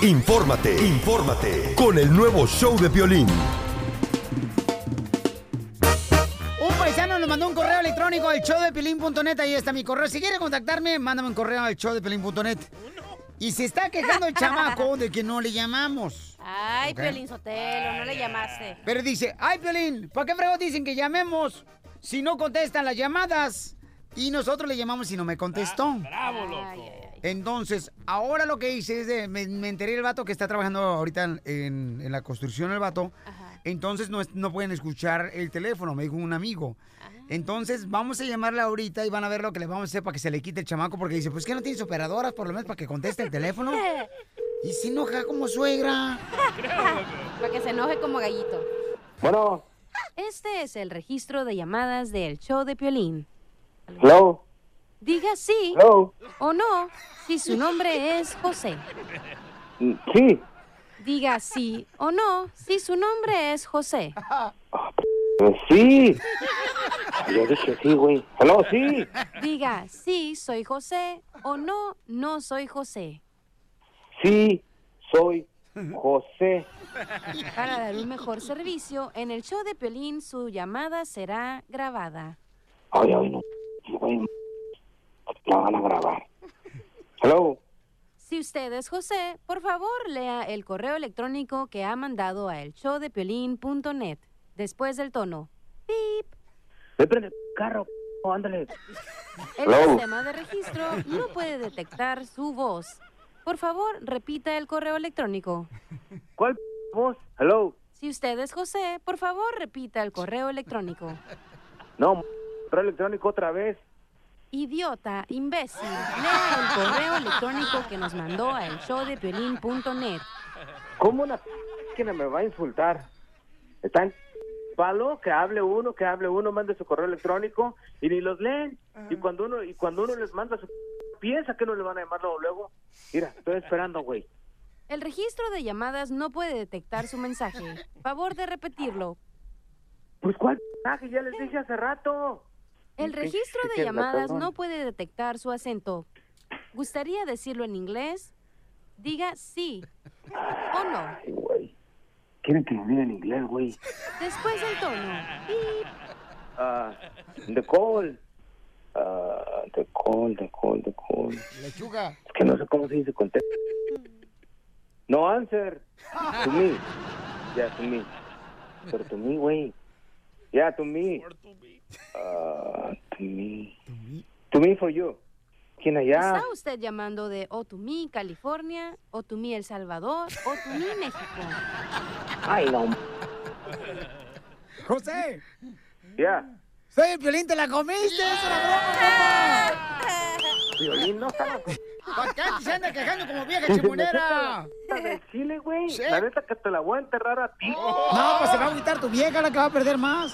Infórmate, infórmate con el nuevo show de violín. Un paisano nos mandó un correo electrónico al showdepelín.net. Ahí está mi correo. Si quiere contactarme, mándame un correo al showdepelín.net. Y se está quejando el chamaco de que no le llamamos. Ay, Ok. Piolín Sotelo, no le llamaste. Pero dice, ay, Piolín, ¿para qué fregos dicen que llamemos si no contestan las llamadas? Y nosotros le llamamos si no me contestó. Bravo, loco. Entonces, ahora lo que hice es de, me, me enteré del vato que está trabajando ahorita en, en- en la construcción el vato. Entonces no, es- no pueden escuchar el teléfono, me dijo un amigo. Entonces vamos a llamarle ahorita y van a ver lo que le vamos a hacer para que se le quite el chamaco porque dice, pues que no tienes operadoras por lo menos para que conteste el teléfono. Y se enoja como suegra. Para que se enoje como gallito. Bueno, Este es el registro de llamadas del show de Piolín. hello, Diga sí hello. o no si su nombre es José. Mm, Sí, Diga sí o no si su nombre es José. pues sí. Yo dije sí, güey. Hello, sí. Diga sí, soy José o no, no soy José. Sí, soy José. Para dar un mejor servicio, en el show de Piolín su llamada será grabada. Ay, ay, no. La van a grabar. Hello. Si usted es José, por favor lea el correo electrónico que ha mandado a elshowdepiolín.net después del tono. Pip. Me prende el carro, ándale. El Hello. sistema de registro no puede detectar su voz. Por favor, repita el correo electrónico. ¿Cuál voz? Hello. Si usted es José, por favor, repita el correo electrónico. No, correo electrónico otra vez. Idiota, imbécil, lea el correo electrónico que nos mandó a elshowdepiolín.net. ¿Cómo una máquina me va a insultar? ¿Está en palo? Que hable uno, que hable uno, mande su correo electrónico y ni los leen. Y cuando uno y cuando uno les manda su piensa que no le van a llamar luego, luego. Mira, estoy esperando, güey. El registro de llamadas no puede detectar su mensaje. Favor de repetirlo. Pues cuál mensaje, ya les dije hace rato. El ¿Qué- registro de llamadas no puede detectar su acento. ¿Gustaría decirlo en inglés? Diga sí o no. Ay, güey. Quieren que me diga en inglés, güey. Después del tono. Ah, the call. Ah, the call, the call, the call. Lechuga. Es que no sé cómo se dice contesta. No answer. To me. Yeah, to me. Pero to me, güey. Yeah, to me. Ah, to me. To me for you. ¿Quién allá? ¿Está usted llamando de Otumí, California, Otumí, El Salvador, Otumí, México? Ay, no. José, Ya. soy el violín, te la comiste. Es una broma, Violín, no estaba. ¿Para qué se anda quejando como vieja chimunera? de Chile, güey. Sí. La neta que te la voy a enterrar a ti. No, pues se va a gritar tu vieja la que va a perder más.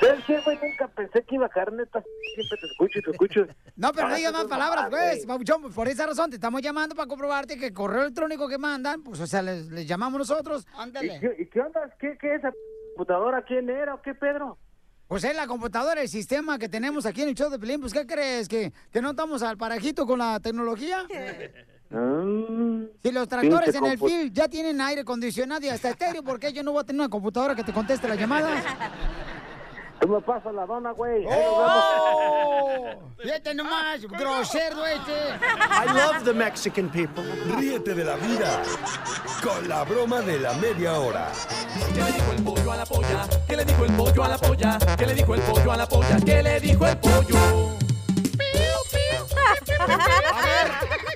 ¿Sabes qué, güey? Nunca pensé que iba a caer neta. Siempre te escucho y te escucho. No, pero no digas más palabras, pues, güey. Pabuchón. Por esa razón te estamos llamando para comprobarte que el correo electrónico que mandan, pues, o sea, les, les llamamos nosotros. ¿Y Ándale. qué, y qué onda? ¿Qué, ¿Qué es esa computadora? ¿Quién era o qué, Pedro? Pues es la computadora, el sistema que tenemos aquí en el show de Pelín. Pues, ¿qué crees? ¿Que, que no estamos al parajito con la tecnología? Si los tractores en el field ya tienen aire acondicionado y hasta estéreo, ¿por qué yo no voy a tener una computadora que te conteste las llamadas? Tú me pasas la dona, güey. ¡Oh! Fíjate nomás, grosero este. I love the Mexican people. Ríete de la vida con la broma de la media hora. ¿Qué le dijo el pollo a la polla? ¿Qué le dijo el pollo a la polla? ¿Qué le dijo el pollo a la polla? ¿Qué le dijo el pollo? A ver,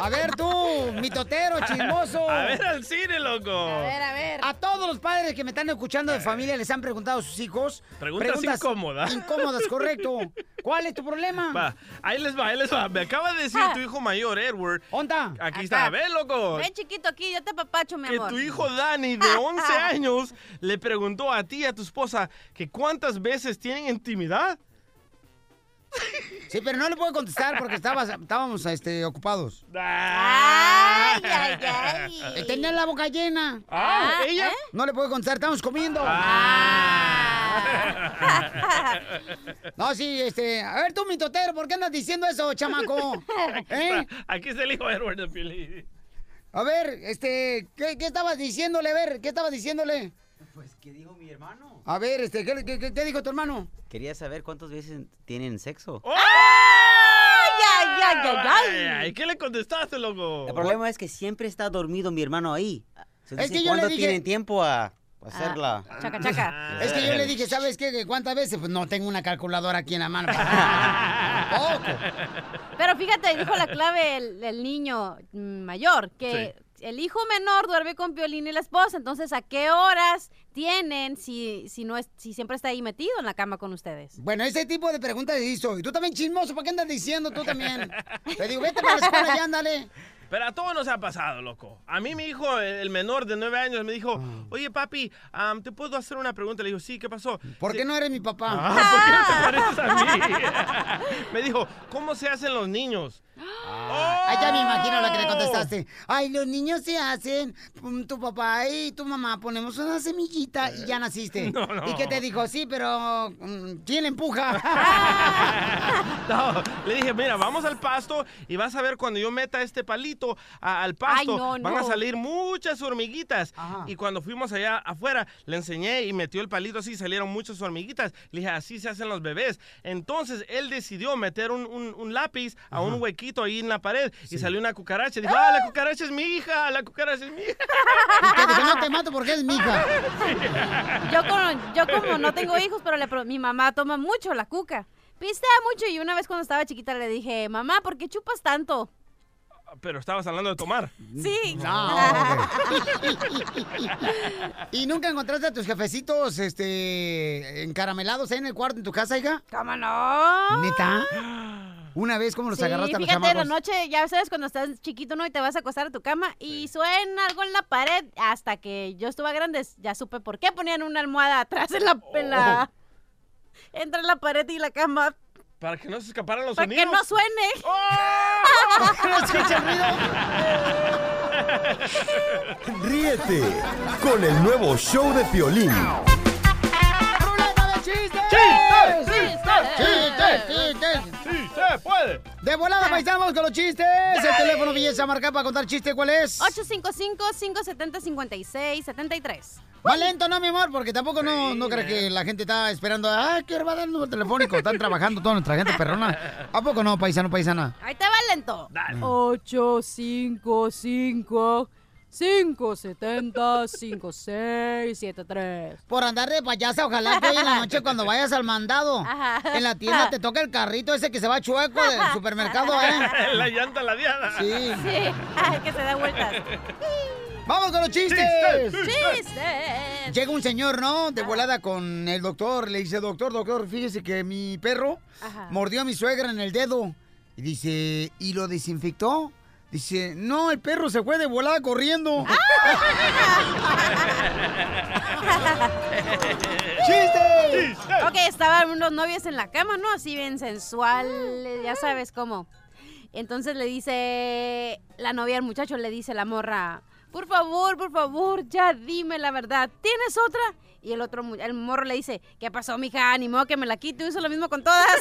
a ver tú, mi mitotero, chismoso. A ver al cine, loco. A ver, a ver. A todos los padres que me están escuchando de familia les han preguntado a sus hijos. Preguntas incómodas. Incómodas, correcto. ¿Cuál es tu problema? Va, ahí les va, ahí les va. Me acaba de decir Ah. tu hijo mayor, Edward. ¿Onda? Aquí está, a ver, loco. Ven, chiquito, aquí, yo te papacho, mi Que amor. tu hijo Dani, de 11 años, le preguntó a ti y a tu esposa que cuántas veces tienen intimidad. Sí, pero no le puedo contestar porque estaba- estábamos este, ocupados. Ay, ay, ay. Eh, Tenía la boca llena. Ah, ¿ella? ¿eh? No le puedo contestar, estamos comiendo. No, sí, este. A ver, tú, mitotero, ¿por qué andas diciendo eso, chamaco? Aquí, ¿Eh? está, aquí está el hijo de Edward de Piolín. A ver, este, ¿qué, qué estabas diciéndole? A ver, ¿qué estabas diciéndole? Pues, ¿qué dijo mi hermano? A ver, este, ¿qué, qué- dijo tu hermano? Quería saber cuántas veces tienen sexo. ¡Oh! Ay, ay, ay, ay, Ay, ¿Qué le contestaste, loco? El problema es que siempre está dormido mi hermano ahí. Se Es dice, que yo le ¿Cuándo dije- tienen tiempo a hacerla? Chaca, chaca. Es que yo le dije, ¿sabes qué? ¿Cuántas veces? Pues no tengo una calculadora aquí en la mano. Pero fíjate, dijo la clave el, el niño mm, mayor, que el hijo menor duerme con Piolín y la esposa, entonces ¿a qué horas tienen si, si, no es, si siempre está ahí metido en la cama con ustedes? Bueno, ese tipo de preguntas hizo. Y tú también chismoso, ¿para qué andas diciendo tú también? Te digo, vete para la escuela ya, ándale. Pero a todos nos ha pasado, loco. A mí mi hijo, el menor de nueve años, me dijo, Ah. oye, papi, am, ¿te puedo hacer una pregunta? Le digo, sí, ¿qué pasó? ¿Por qué no eres mi papá? Ah, ¿por qué no te pareces a mí? me dijo, ¿cómo se hacen los niños? Ay, ya me imagino la que le contestaste. Ay, los niños se hacen, mm, tu papá y tu mamá ponemos una semillita y ya naciste. No, no. ¿Y qué te dijo? Sí, pero mm, ¿quién le empuja? No, le dije, mira, vamos al pasto y vas a ver cuando yo meta este palito a- al pasto, Ay, no, van a salir muchas hormiguitas. Y cuando fuimos allá afuera, le enseñé y metió el palito así, salieron muchas hormiguitas. Le dije, así se hacen los bebés. Entonces él decidió meter un, un- un lápiz a un huequito ahí en la pared y salió una cucaracha. Dijo, ah, la cucaracha es mi hija, la cucaracha es mi hija. Y no te mato porque es mi hija. Yo como, yo como no tengo hijos, pero le pro- mi mamá toma mucho la cuca. Pistea mucho y una vez cuando estaba chiquita le dije, mamá, ¿por qué chupas tanto? Pero estabas hablando de tomar. Sí. ¿Y nunca encontraste a tus jefecitos este, encaramelados ahí en el cuarto en tu casa, hija? ¿Cómo no? ¿Neta? Una vez, ¿cómo los Sí, agarraste a los fíjate, en la chamacos? noche, ya sabes, cuando estás chiquito, ¿no? Y te vas a acostar a tu cama y suena algo en la pared hasta que yo estuve grande, ya supe por qué ponían una almohada atrás en la... En la entre la pared y la cama Para que no se escaparan los para que sonidos. no suene. ¿No escucha el ruido? Ríete con el nuevo show de Piolín. ¡Ruleta de chistes! ¡Chistes! ¡Chistes! ¡Chistes! ¡Sí se puede! De volada, paisanos, con los chistes. El teléfono belleza marca para contar chiste, ¿cuál es? 855-570-5673. Más lento, no, mi amor, porque tampoco no, no crees que la gente está esperando. Ah, que va a dar el número telefónico. Están trabajando toda nuestra gente perrona. ¿A poco no, paisano, paisana? Ahí te va lento. 855 570 5673. Por andar de payasa, ojalá que hoy en la noche cuando vayas al mandado, Ajá. en la tienda te toca el carrito ese que se va chueco del supermercado, ¿eh? la llanta ladeada. Sí. Sí, Ay, que se da vueltas. ¡Vamos con los chistes! ¡Chistes! Llega un señor, ¿no? De volada con el doctor. Le dice, doctor, doctor, fíjese que mi perro Ajá. mordió a mi suegra en el dedo. Y dice, ¿y lo desinfectó? Dice, no, el perro se fue de volada corriendo. ¡Chiste! Ok, estaban unos novios en la cama, ¿no? Así bien sensual, ya sabes cómo. Entonces le dice la novia al muchacho, le dice la morra, por favor, por favor, ya dime la verdad, ¿tienes otra? Y el otro, el morro le dice, ¿qué pasó, mija? Ni modo que me la quito, hizo lo mismo con todas.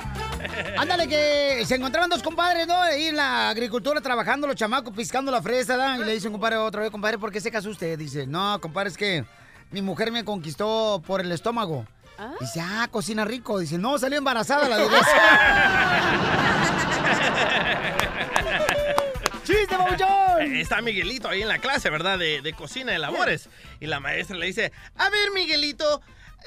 Ándale, que se encontraban dos compadres, ¿no? Ahí en la agricultura trabajando, los chamacos piscando la fresa, ¿da? Y le dice un compadre otra vez, compadre, ¿por qué se casó usted? Dice, no, compadre, es que mi mujer me conquistó por el estómago. Dice, ah, cocina rico. Dice, no, salió embarazada la ¡Chiste, babuchón! Eh, Está Miguelito ahí en la clase, ¿verdad? De, de cocina, de labores. Y la maestra le dice, a ver, Miguelito,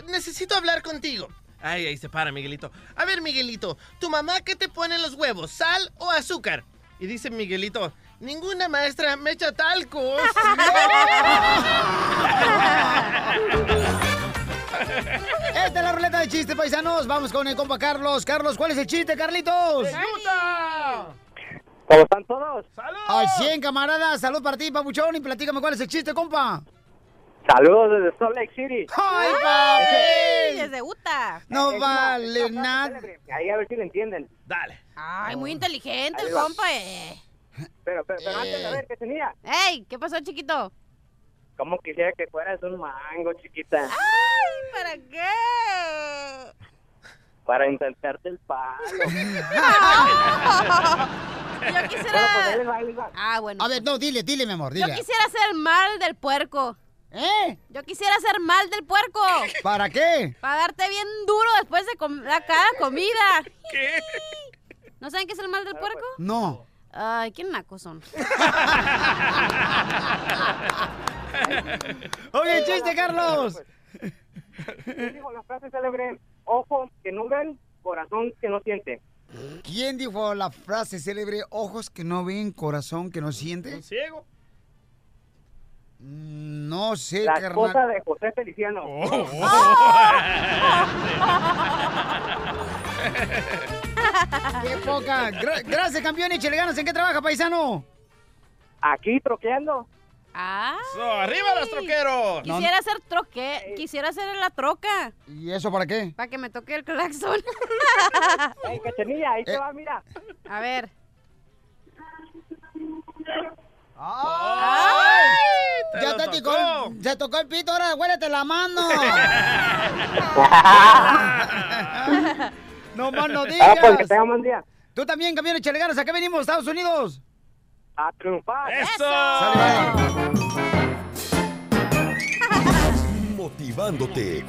necesito hablar contigo. Ay, ahí se para Miguelito. A ver, Miguelito, ¿tu mamá qué te pone en los huevos? ¿Sal o azúcar? Y dice Miguelito, ninguna maestra me echa talcos. Esta es la ruleta de chistes, paisanos. Vamos con el compa Carlos. Carlos, ¿cuál es el chiste, Carlitos? ¿Cómo están todos? Al 100, camarada. Salud para ti, papuchón. Y platícame cuál es el chiste, compa. Saludos desde Salt Lake City. ¡Ay, papi! desde Utah. No Es vale una nada. Ahí a ver si lo entienden. Dale. Ay, muy inteligente Ahí el va. compa, eh. Pero, pero, pero antes de ver qué tenía. Ey, ¿qué pasó, chiquito? Como quisiera que fueras un mango, chiquita. Ay, ¿para qué? Para intentarte el palo. Yo quisiera... Bueno, pues ahí les va, ahí les va. Ah, bueno. A ver, no, dile, dile, mi amor, Yo quisiera ser mal del puerco. ¿Eh? Yo quisiera ser mal del puerco. ¿Para qué? Para darte bien duro después de com- la cada comida. ¿Qué? ¿No saben qué es el mal del puerco? No. Ay, qué nacos son. Oye, chiste, Carlos. ¿Quién dijo la frase célebre? Ojo que no ven, corazón que no siente. ¿Quién dijo la frase célebre, ojos que no ven, corazón que no siente? ¿Un ciego? No sé, La carnal. esposa de José Feliciano. ¡Qué poca! Gra- gracias, campeón. Échale ganas. ¿En qué trabaja, paisano? Aquí troqueando. Ah. So, ¡Arriba los troqueros! Quisiera ser troque, quisiera ser en la troca. ¿Y eso para qué? Para que me toque el claxon. Ey, cachanilla, ahí te Eh. va, mira. A ver. Tocó, el- se tocó el pito, ahora huélete la mano. no más no Ah, pues que digas. buen día. Tú también, campeón, échale ganas. ¿A qué venimos, Estados Unidos? A triunfar. ¡Eso! Motivándote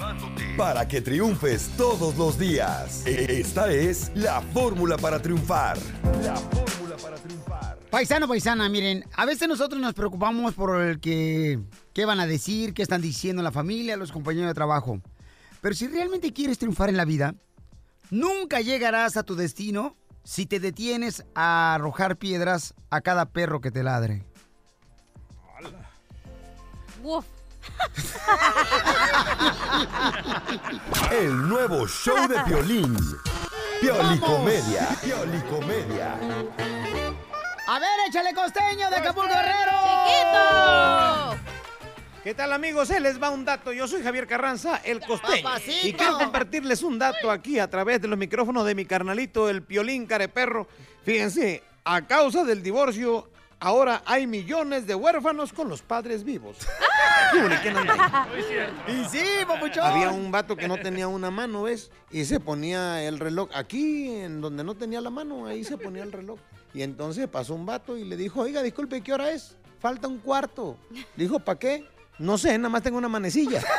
para que triunfes todos los días. Esta es la fórmula para triunfar. La fórmula para triunfar. Paisano, paisana, miren, a veces nosotros nos preocupamos por el que, qué van a decir, qué están diciendo la familia, los compañeros de trabajo. Pero si realmente quieres triunfar en la vida, nunca llegarás a tu destino si te detienes a arrojar piedras a cada perro que te ladre. Uf. El nuevo show de Piolín. Piolicomedia. Piolicomedia. A ver, échale costeño de Acapulco Guerrero. ¡Chiquito! ¿Qué tal amigos? Ahí les va un dato. Yo soy Javier Carranza, el costeño. Papacito. Y quiero compartirles un dato aquí a través de los micrófonos de mi carnalito, el Piolín Careperro. Fíjense, a causa del divorcio, ahora hay millones de huérfanos con los padres vivos. Jure, ¿quién anda ahí? Y sí, papuchón. Había un vato que no tenía una mano, ¿ves? Y se ponía el reloj. Aquí, en donde no tenía la mano, ahí se ponía el reloj. Y entonces pasó un vato y le dijo, oiga, disculpe, ¿qué hora es? Falta un cuarto. Le dijo, ¿para qué? No sé, nada más tengo una manecilla.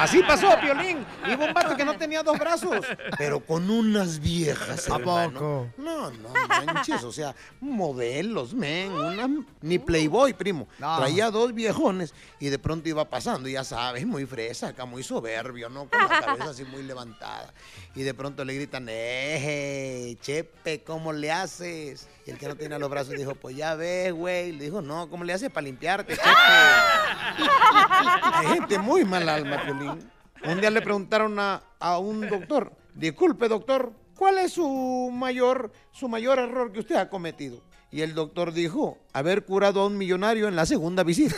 Así pasó, Piolín. Iba un vato que no tenía dos brazos, pero con unas viejas, ¿A poco? No, no manches, o sea, modelos, men, una, ni Playboy, primo. No. Traía dos viejones y de pronto iba pasando, ya sabes, muy fresa, acá muy soberbio, ¿no? Con la cabeza así muy levantada. Y de pronto le gritan, ¡eh, Chepe, ¿cómo le haces? Y el que no tenía los brazos dijo, pues ya ves, güey. Le dijo, no, ¿cómo le haces para limpiarte, Chepe? Hay gente muy mal alma, Piolín. Un día le preguntaron a, a un doctor, disculpe doctor, ¿cuál es su mayor, su mayor error que usted ha cometido? Y el doctor dijo, haber curado a un millonario en la segunda visita.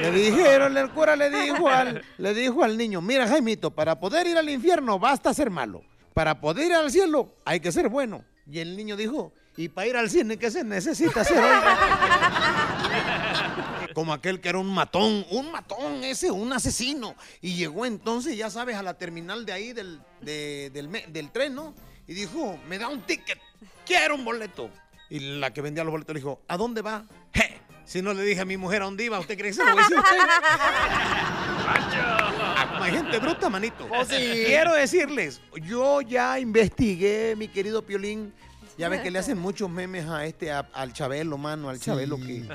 Le dijeron, el cura le dijo al, le dijo al niño, mira Jaimito, para poder ir al infierno basta ser malo. Para poder ir al cielo hay que ser bueno. Y el niño dijo, y para ir al cine, ¿qué se necesita hacer? oiga?" Como aquel que era un matón, un matón ese, un asesino. Y llegó entonces, ya sabes, a la terminal de ahí del, de- del, tren, ¿no? Y dijo, me da un ticket, quiero un boleto. Y la que vendía los boletos le dijo, ¿a dónde va? "Je, Si no le dije a mi mujer a dónde iba, ¿usted cree que se lo a a usted? Hay gente bruta, manito. Oh, sí. Quiero decirles, yo ya investigué, mi querido Piolín, Ya ves que le hacen muchos memes a este, a- al Chabelo, mano, al Chabelo que,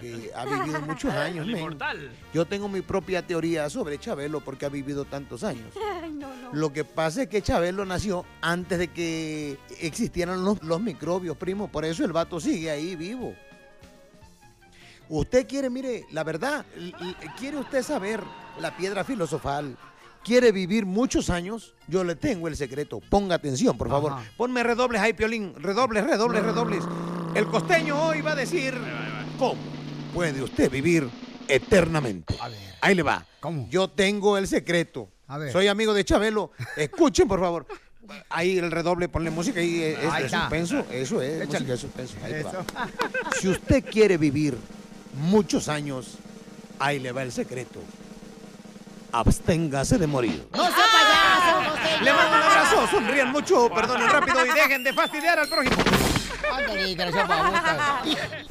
que ha vivido muchos años, El men. inmortal. Yo tengo mi propia teoría sobre Chabelo porque ha vivido tantos años. Ay, no, no. Lo que pasa es que Chabelo nació antes de que existieran los, los microbios, primo. Por eso el vato sigue ahí vivo. Usted quiere, mire, la verdad, quiere usted saber la piedra filosofal. ¿Quiere vivir muchos años? Yo le tengo el secreto. Ponga atención, por favor. Ponme redobles ahí, Piolín. Redobles, redobles, redobles. El costeño hoy va a decir, ¿cómo puede usted vivir eternamente? Ahí le va. Yo tengo el secreto. ver. Soy amigo de Chabelo. Escuchen, por favor. Ahí el redoble, ponle música ahí. Es, es Ahí de está. suspenso. Eso es, Échale. música de suspenso. Ahí va. Si usted quiere vivir muchos años, ahí le va el secreto. Absténgase de morir. ¡No sea payaso, costeño! Le mando un abrazo, sonrían mucho, perdonen rápido y dejen de fastidiar al prójimo.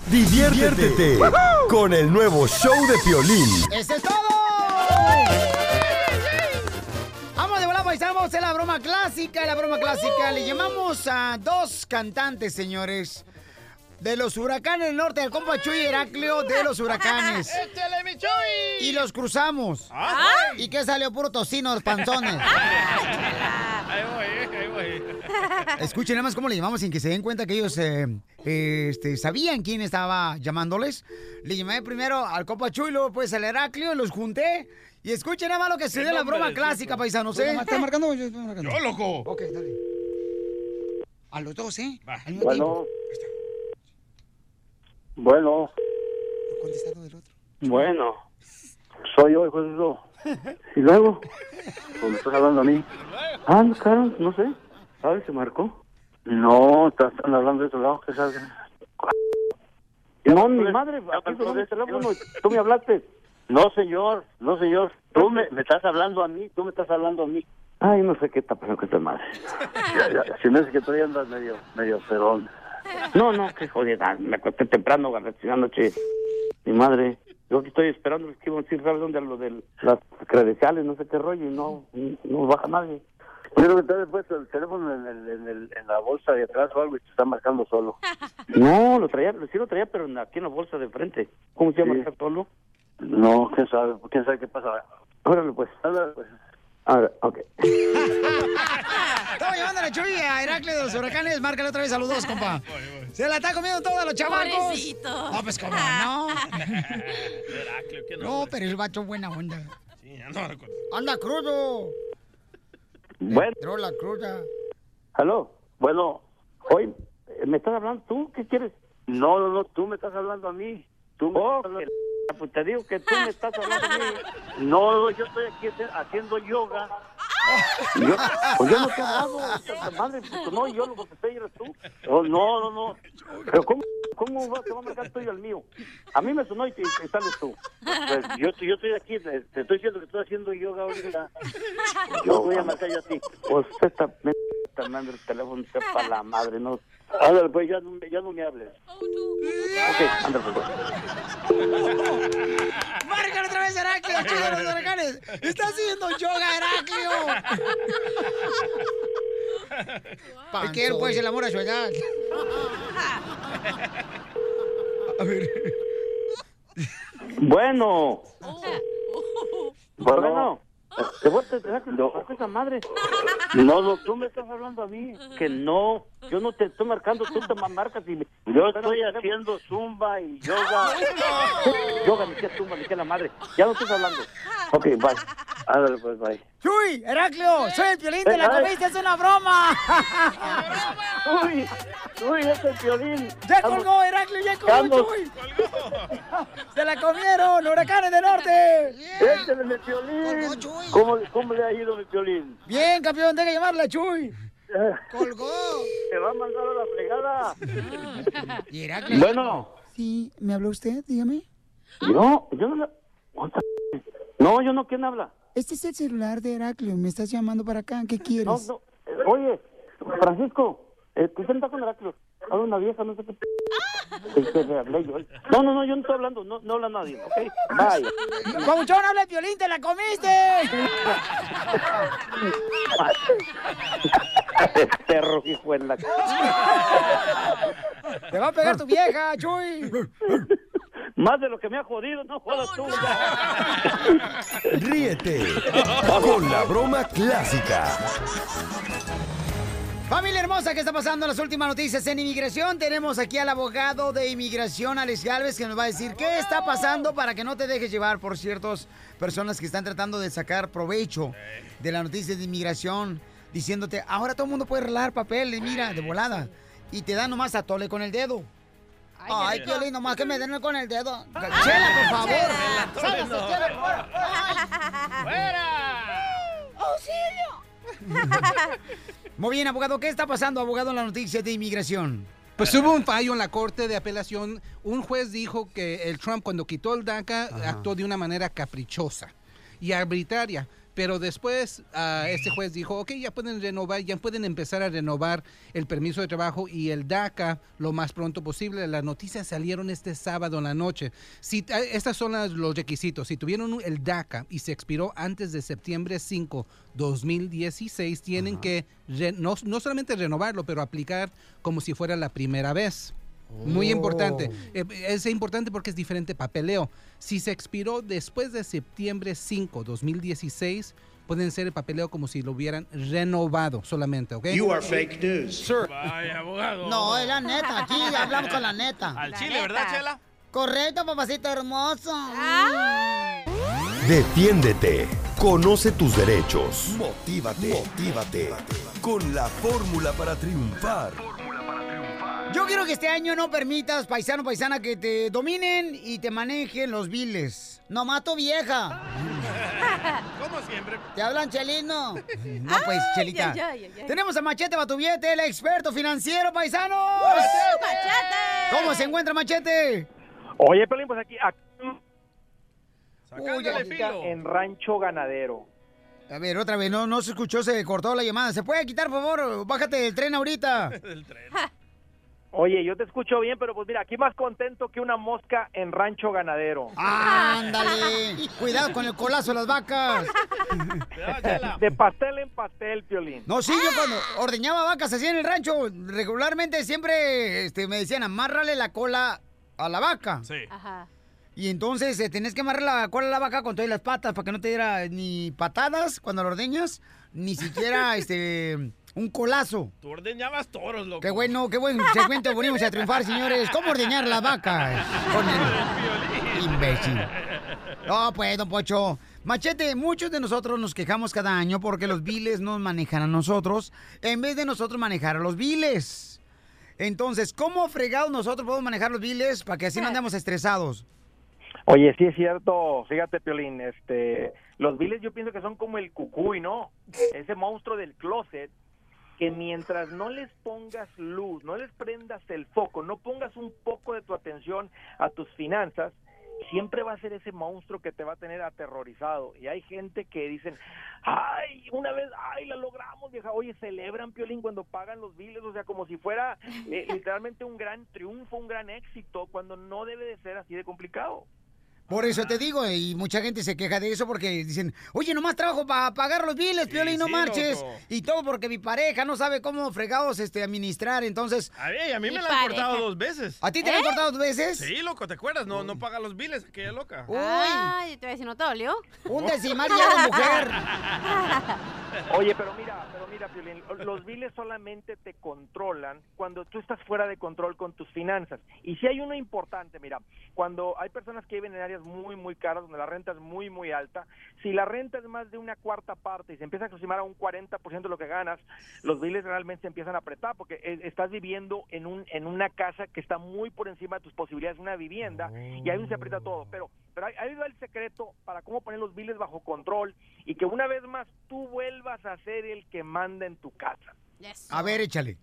Diviértete con el nuevo show de Piolín. ¡Eso es todo! Vamos de volada, paisano, vamos a la broma clásica, la broma clásica. Le llamamos a dos cantantes, señores, de los huracanes del norte, el compa Chuy Heraclio de los huracanes. ¡Échale, mi Chuy! Y los cruzamos. Ah. ¿Y qué salió? Puro tocino, los panzones. Ahí voy, eh, ahí voy. Escuchen nada más cómo le llamamos sin que se den cuenta que ellos eh, este, sabían quién estaba llamándoles. Le llamé primero al compa Chuy, luego pues al Heraclio, los junté. Y escuchen nada más lo que se ¿Qué dio la broma clásica, paisanos, ¿Tú ¿eh? ¿Estás marcando? Yo estoy marcando. Yo, loco. Ok, dale. A los dos, ¿eh? Al mismo Bueno. tiempo. Bueno, Contestado del otro. bueno. Soy yo, hijo de eso. ¿Y luego? Pues me estás hablando a mí. Ah, no, claro, no sé. ¿Sabes? ¿Se marcó? No, estás están hablando de otro lado. ¿Qué sabes? No, mi madre, aquí teléfono. Tú me hablaste. No, señor, no, señor. Tú me, me estás hablando a mí, tú me estás hablando a mí. Ay, no sé qué está pasando con esta madre. Ya, ya, Se me hace que todavía andas medio, medio pedón. No, no, qué jodida. Me acosté temprano, garrete, anoche. Mi madre. Yo aquí estoy esperando que iban a decir, ¿sabes dónde? Lo de las credenciales, no sé qué rollo, y no, no baja nadie. Creo que te has puesto el teléfono en, el, en, el, en la bolsa de atrás o algo y te está marcando solo. No, lo traía, sí lo traía, pero aquí en la bolsa de frente. ¿Cómo se llama? ¿Está solo? No, quién sabe, quién sabe qué pasa. Órale, pues, órale, pues. Ahora, ok. Estamos llamando a la Chuy a Heraclio de los huracanes. Márcale otra vez a los dos, compa. Se la está comiendo todos los chavacos. Pobrecito. No, pues cómo no. Heraclio, ¿qué No, nombre? pero el vato buena onda. Sí, no recuerdo. Anda crudo. Bueno. Entró la cruda. Aló, bueno, hoy me estás hablando tú, ¿qué quieres? No, no, no, tú me estás hablando a mí. Tú me estás hablando- pues te digo que tú me estás hablando mí. No, yo estoy aquí haci- haciendo yoga. Yo, pues yo no te esta madre, pues no, yo lo que estoy eres tú. Oh, no, no, no. Pero ¿cómo, cómo va, te va a marcar tú y el mío? A mí me sonó y te, te sales tú. Pues yo, yo estoy aquí, te, te estoy diciendo que estoy haciendo yoga ahorita. Yo voy a marcar yo a ti. Pues esta me está mandando el teléfono sepa la madre, no. Ándale, pues ya no, me- ya no me hables. Ok, ándale, pues. Márcale otra vez, Heraclio, Chuy de los huracanes. Está haciendo yoga, Heraclio. ¿Para qué él puede ser el amor a su edad? A ver. Bueno. Bueno. ¿Te voy a tener que esa madre? No, no, tú me estás hablando a mí. Que no, yo no te estoy marcando, tú te marcas y me- Yo estoy haciendo zumba y yoga. yoga, ni qué zumba, ni qué la madre. Ya no estás hablando. Ok, bye. Ándale, pues, bye. Chuy, Heraclio, soy el violín, te la Eh, comiste, es una broma. Uy, uy, ese es violín. Ya colgó, Heraclio, ya colgó. Chuy. Se la comieron, huracanes del norte. Échale mi violín. ¿Cómo, ¿Cómo le ha ido mi violín? Bien, campeón, deja llamarla, Chuy. Colgó. Te va a mandar a la fregada. Y Heraclio. Bueno. Sí, ¿me habló usted? Dígame. Yo, yo no. No, yo no, ¿quién habla? Este es el celular de Heraclio, me estás llamando para acá, ¿qué quieres? No, no. Oye, Francisco, eh, ¿tú sientas con Heraclio? Habla una vieja, no sé qué. Que. No, no, no, yo no estoy hablando, no, no habla nadie, ¿ok? Vaya. ¡Pabuchón, habla el violín, te la comiste! perro, hijo de la... Te va a pegar tu vieja, Chuy. Más de lo que me ha jodido, no jodas tú. Ríete con la broma clásica. Familia hermosa, ¿qué está pasando? Las últimas noticias en inmigración. Tenemos aquí al abogado de inmigración, Alex Galvez, que nos va a decir qué está pasando para que no te dejes llevar por ciertas personas que están tratando de sacar provecho de las noticias de inmigración, diciéndote, ahora todo el mundo puede relar papeles, mira, de volada. Y te dan nomás a tole con el dedo. Ay, qué lindo, nomás que me den con el dedo. Chela, por favor. Sálgase. Chela, por favor. Muy bien, abogado, ¿qué está pasando, abogado, en las noticias de inmigración? Pues hubo un fallo en la Corte de Apelación. Un juez dijo que el Trump cuando quitó el DACA actuó de una manera caprichosa y arbitraria. Pero después ah, este juez dijo, ok, ya pueden renovar, ya pueden empezar a renovar el permiso de trabajo y el DACA lo más pronto posible. Las noticias salieron este sábado en la noche. Si, ah, estos son las- los requisitos. Si tuvieron el DACA y se expiró antes de septiembre 5, 2016, tienen que re- no, no solamente renovarlo, pero aplicar como si fuera la primera vez. Muy Oh. importante. Eh, Es importante porque es diferente papeleo. Si se expiró después de septiembre 5, 2016, pueden ser el papeleo como si lo hubieran renovado solamente, ¿ok? You are fake news. Vaya, abogado. No, es la neta, aquí hablamos con la neta. Al chile, ¿verdad, Chela? Correcto, papacito hermoso. Defiéndete. Conoce tus derechos. Motívate. Motívate. Con la fórmula para triunfar. Yo quiero que este año no permitas, paisano, paisana, que te dominen y te manejen los viles. No mato vieja. Como siempre. ¿Te hablan, Chelino? No, pues, Chelita. ay, ay, ay, ay. Tenemos a Machete Batuviete, el experto financiero, paisano. ¡Machete! ¿Cómo se encuentra, Machete? Oye, Pelín, pues aquí, aquí Uy, en Rancho Ganadero. A ver, otra vez, no, no se escuchó, se cortó la llamada. ¿Se puede quitar, por favor? Bájate del tren ahorita. Oye, yo te escucho bien, pero pues mira, aquí más contento que una mosca en Rancho Ganadero. Ándale. Cuidado con el colazo de las vacas. De pastel en pastel, Piolín. No, sí, yo cuando ordeñaba vacas así en el rancho, regularmente siempre este, me decían, amárrale la cola a la vaca. Sí. Ajá. Y entonces eh, tenés que amarrar la cola a la vaca con todas las patas para que no te diera ni patadas cuando lo ordeñas, ni siquiera este un colazo. Tú ordeñabas toros, loco. Qué bueno, qué buen segmento venimos a triunfar, señores. ¿Cómo ordeñar la vaca? Con el imbécil. No, pues, don Pocho. Machete, muchos de nosotros nos quejamos cada año porque los viles nos manejan a nosotros en vez de nosotros manejar a los viles. Entonces, ¿cómo fregados nosotros podemos manejar los viles para que así no andemos estresados? Oye, sí es cierto, fíjate, Piolín, este, los viles yo pienso que son como el cucuy, ¿no? Ese monstruo del closet que mientras no les pongas luz, no les prendas el foco, no pongas un poco de tu atención a tus finanzas, siempre va a ser ese monstruo que te va a tener aterrorizado. Y hay gente que dicen, ay, una vez, ay, la logramos, vieja. Oye, celebran, Piolín, cuando pagan los biles, o sea, como si fuera eh, literalmente un gran triunfo, un gran éxito, cuando no debe de ser así de complicado. Por eso te digo, y mucha gente se queja de eso porque dicen, oye, nomás trabajo para pagar los biles, Piolín, no sí, marches. loco. Y todo porque mi pareja no sabe cómo fregados este, administrar, entonces... A mí, a mí me la han cortado dos veces. ¿A ti te la han cortado dos veces? Sí, loco, ¿te acuerdas? No, no paga los biles, aquella loca. Ay, te voy a decir, ¿no te dolió? Un decimal ya eres mujer. Oye, pero mira, pero los biles solamente te controlan cuando tú estás fuera de control con tus finanzas. Y si hay uno importante, mira, cuando hay personas que viven en áreas muy, muy caras, donde la renta es muy, muy alta, si la renta es más de una cuarta parte y se empieza a aproximar a un 40% de lo que ganas, los biles realmente se empiezan a apretar porque eh, estás viviendo en, un, en una casa que está muy por encima de tus posibilidades, una vivienda, y ahí se aprieta todo. Pero, pero ahí va el secreto para cómo poner los biles bajo control y que una vez más tú vuelvas a ser el que manda en tu casa. A ver, échale.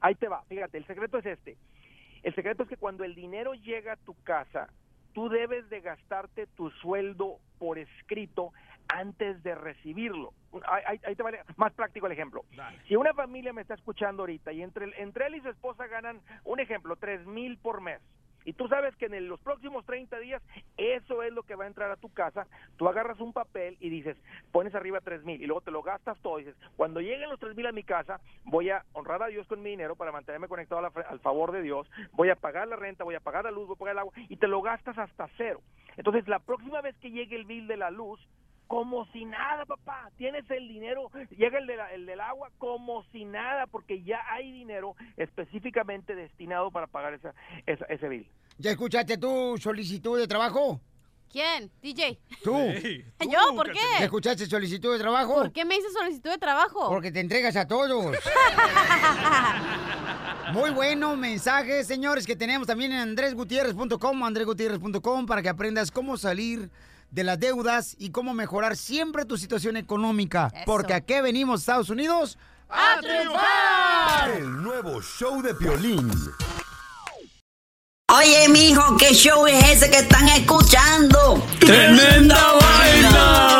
Ahí te va, fíjate, el secreto es este. El secreto es que cuando el dinero llega a tu casa, tú debes de gastarte tu sueldo por escrito antes de recibirlo. Ahí, te vale más práctico el ejemplo. Si una familia me está escuchando ahorita y entre, entre él y su esposa ganan, un ejemplo, tres mil por mes. Y tú sabes que en los próximos 30 días eso es lo que va a entrar a tu casa. Tú agarras un papel y dices, pones arriba 3 mil y luego te lo gastas todo. Y dices, cuando lleguen los 3 mil a mi casa, voy a honrar a Dios con mi dinero para mantenerme conectado al favor de Dios. Voy a pagar la renta, voy a pagar la luz, voy a pagar el agua y te lo gastas hasta cero. Entonces, la próxima vez que llegue el bill de la luz, como si nada, papá. Tienes el dinero, llega el, de la- el del agua como si nada, porque ya hay dinero específicamente destinado para pagar esa, esa- ese bill. ¿Ya escuchaste tu solicitud de trabajo? ¿Quién? DJ. ¿Tú? ¿Yo? ¿Por ¿Ya qué? escuchaste solicitud de trabajo? ¿Por qué me hice solicitud de trabajo? Porque te entregas a todos. Muy buenos mensajes, señores, que tenemos también en andresgutierrez.com, andresgutierrez.com, para que aprendas cómo salir de las deudas y cómo mejorar siempre tu situación económica. Porque aquí venimos, Estados Unidos, a triunfar. El nuevo show de Piolín. Oye, mijo, ¿qué show es ese que están escuchando? ¡Tremenda vaina!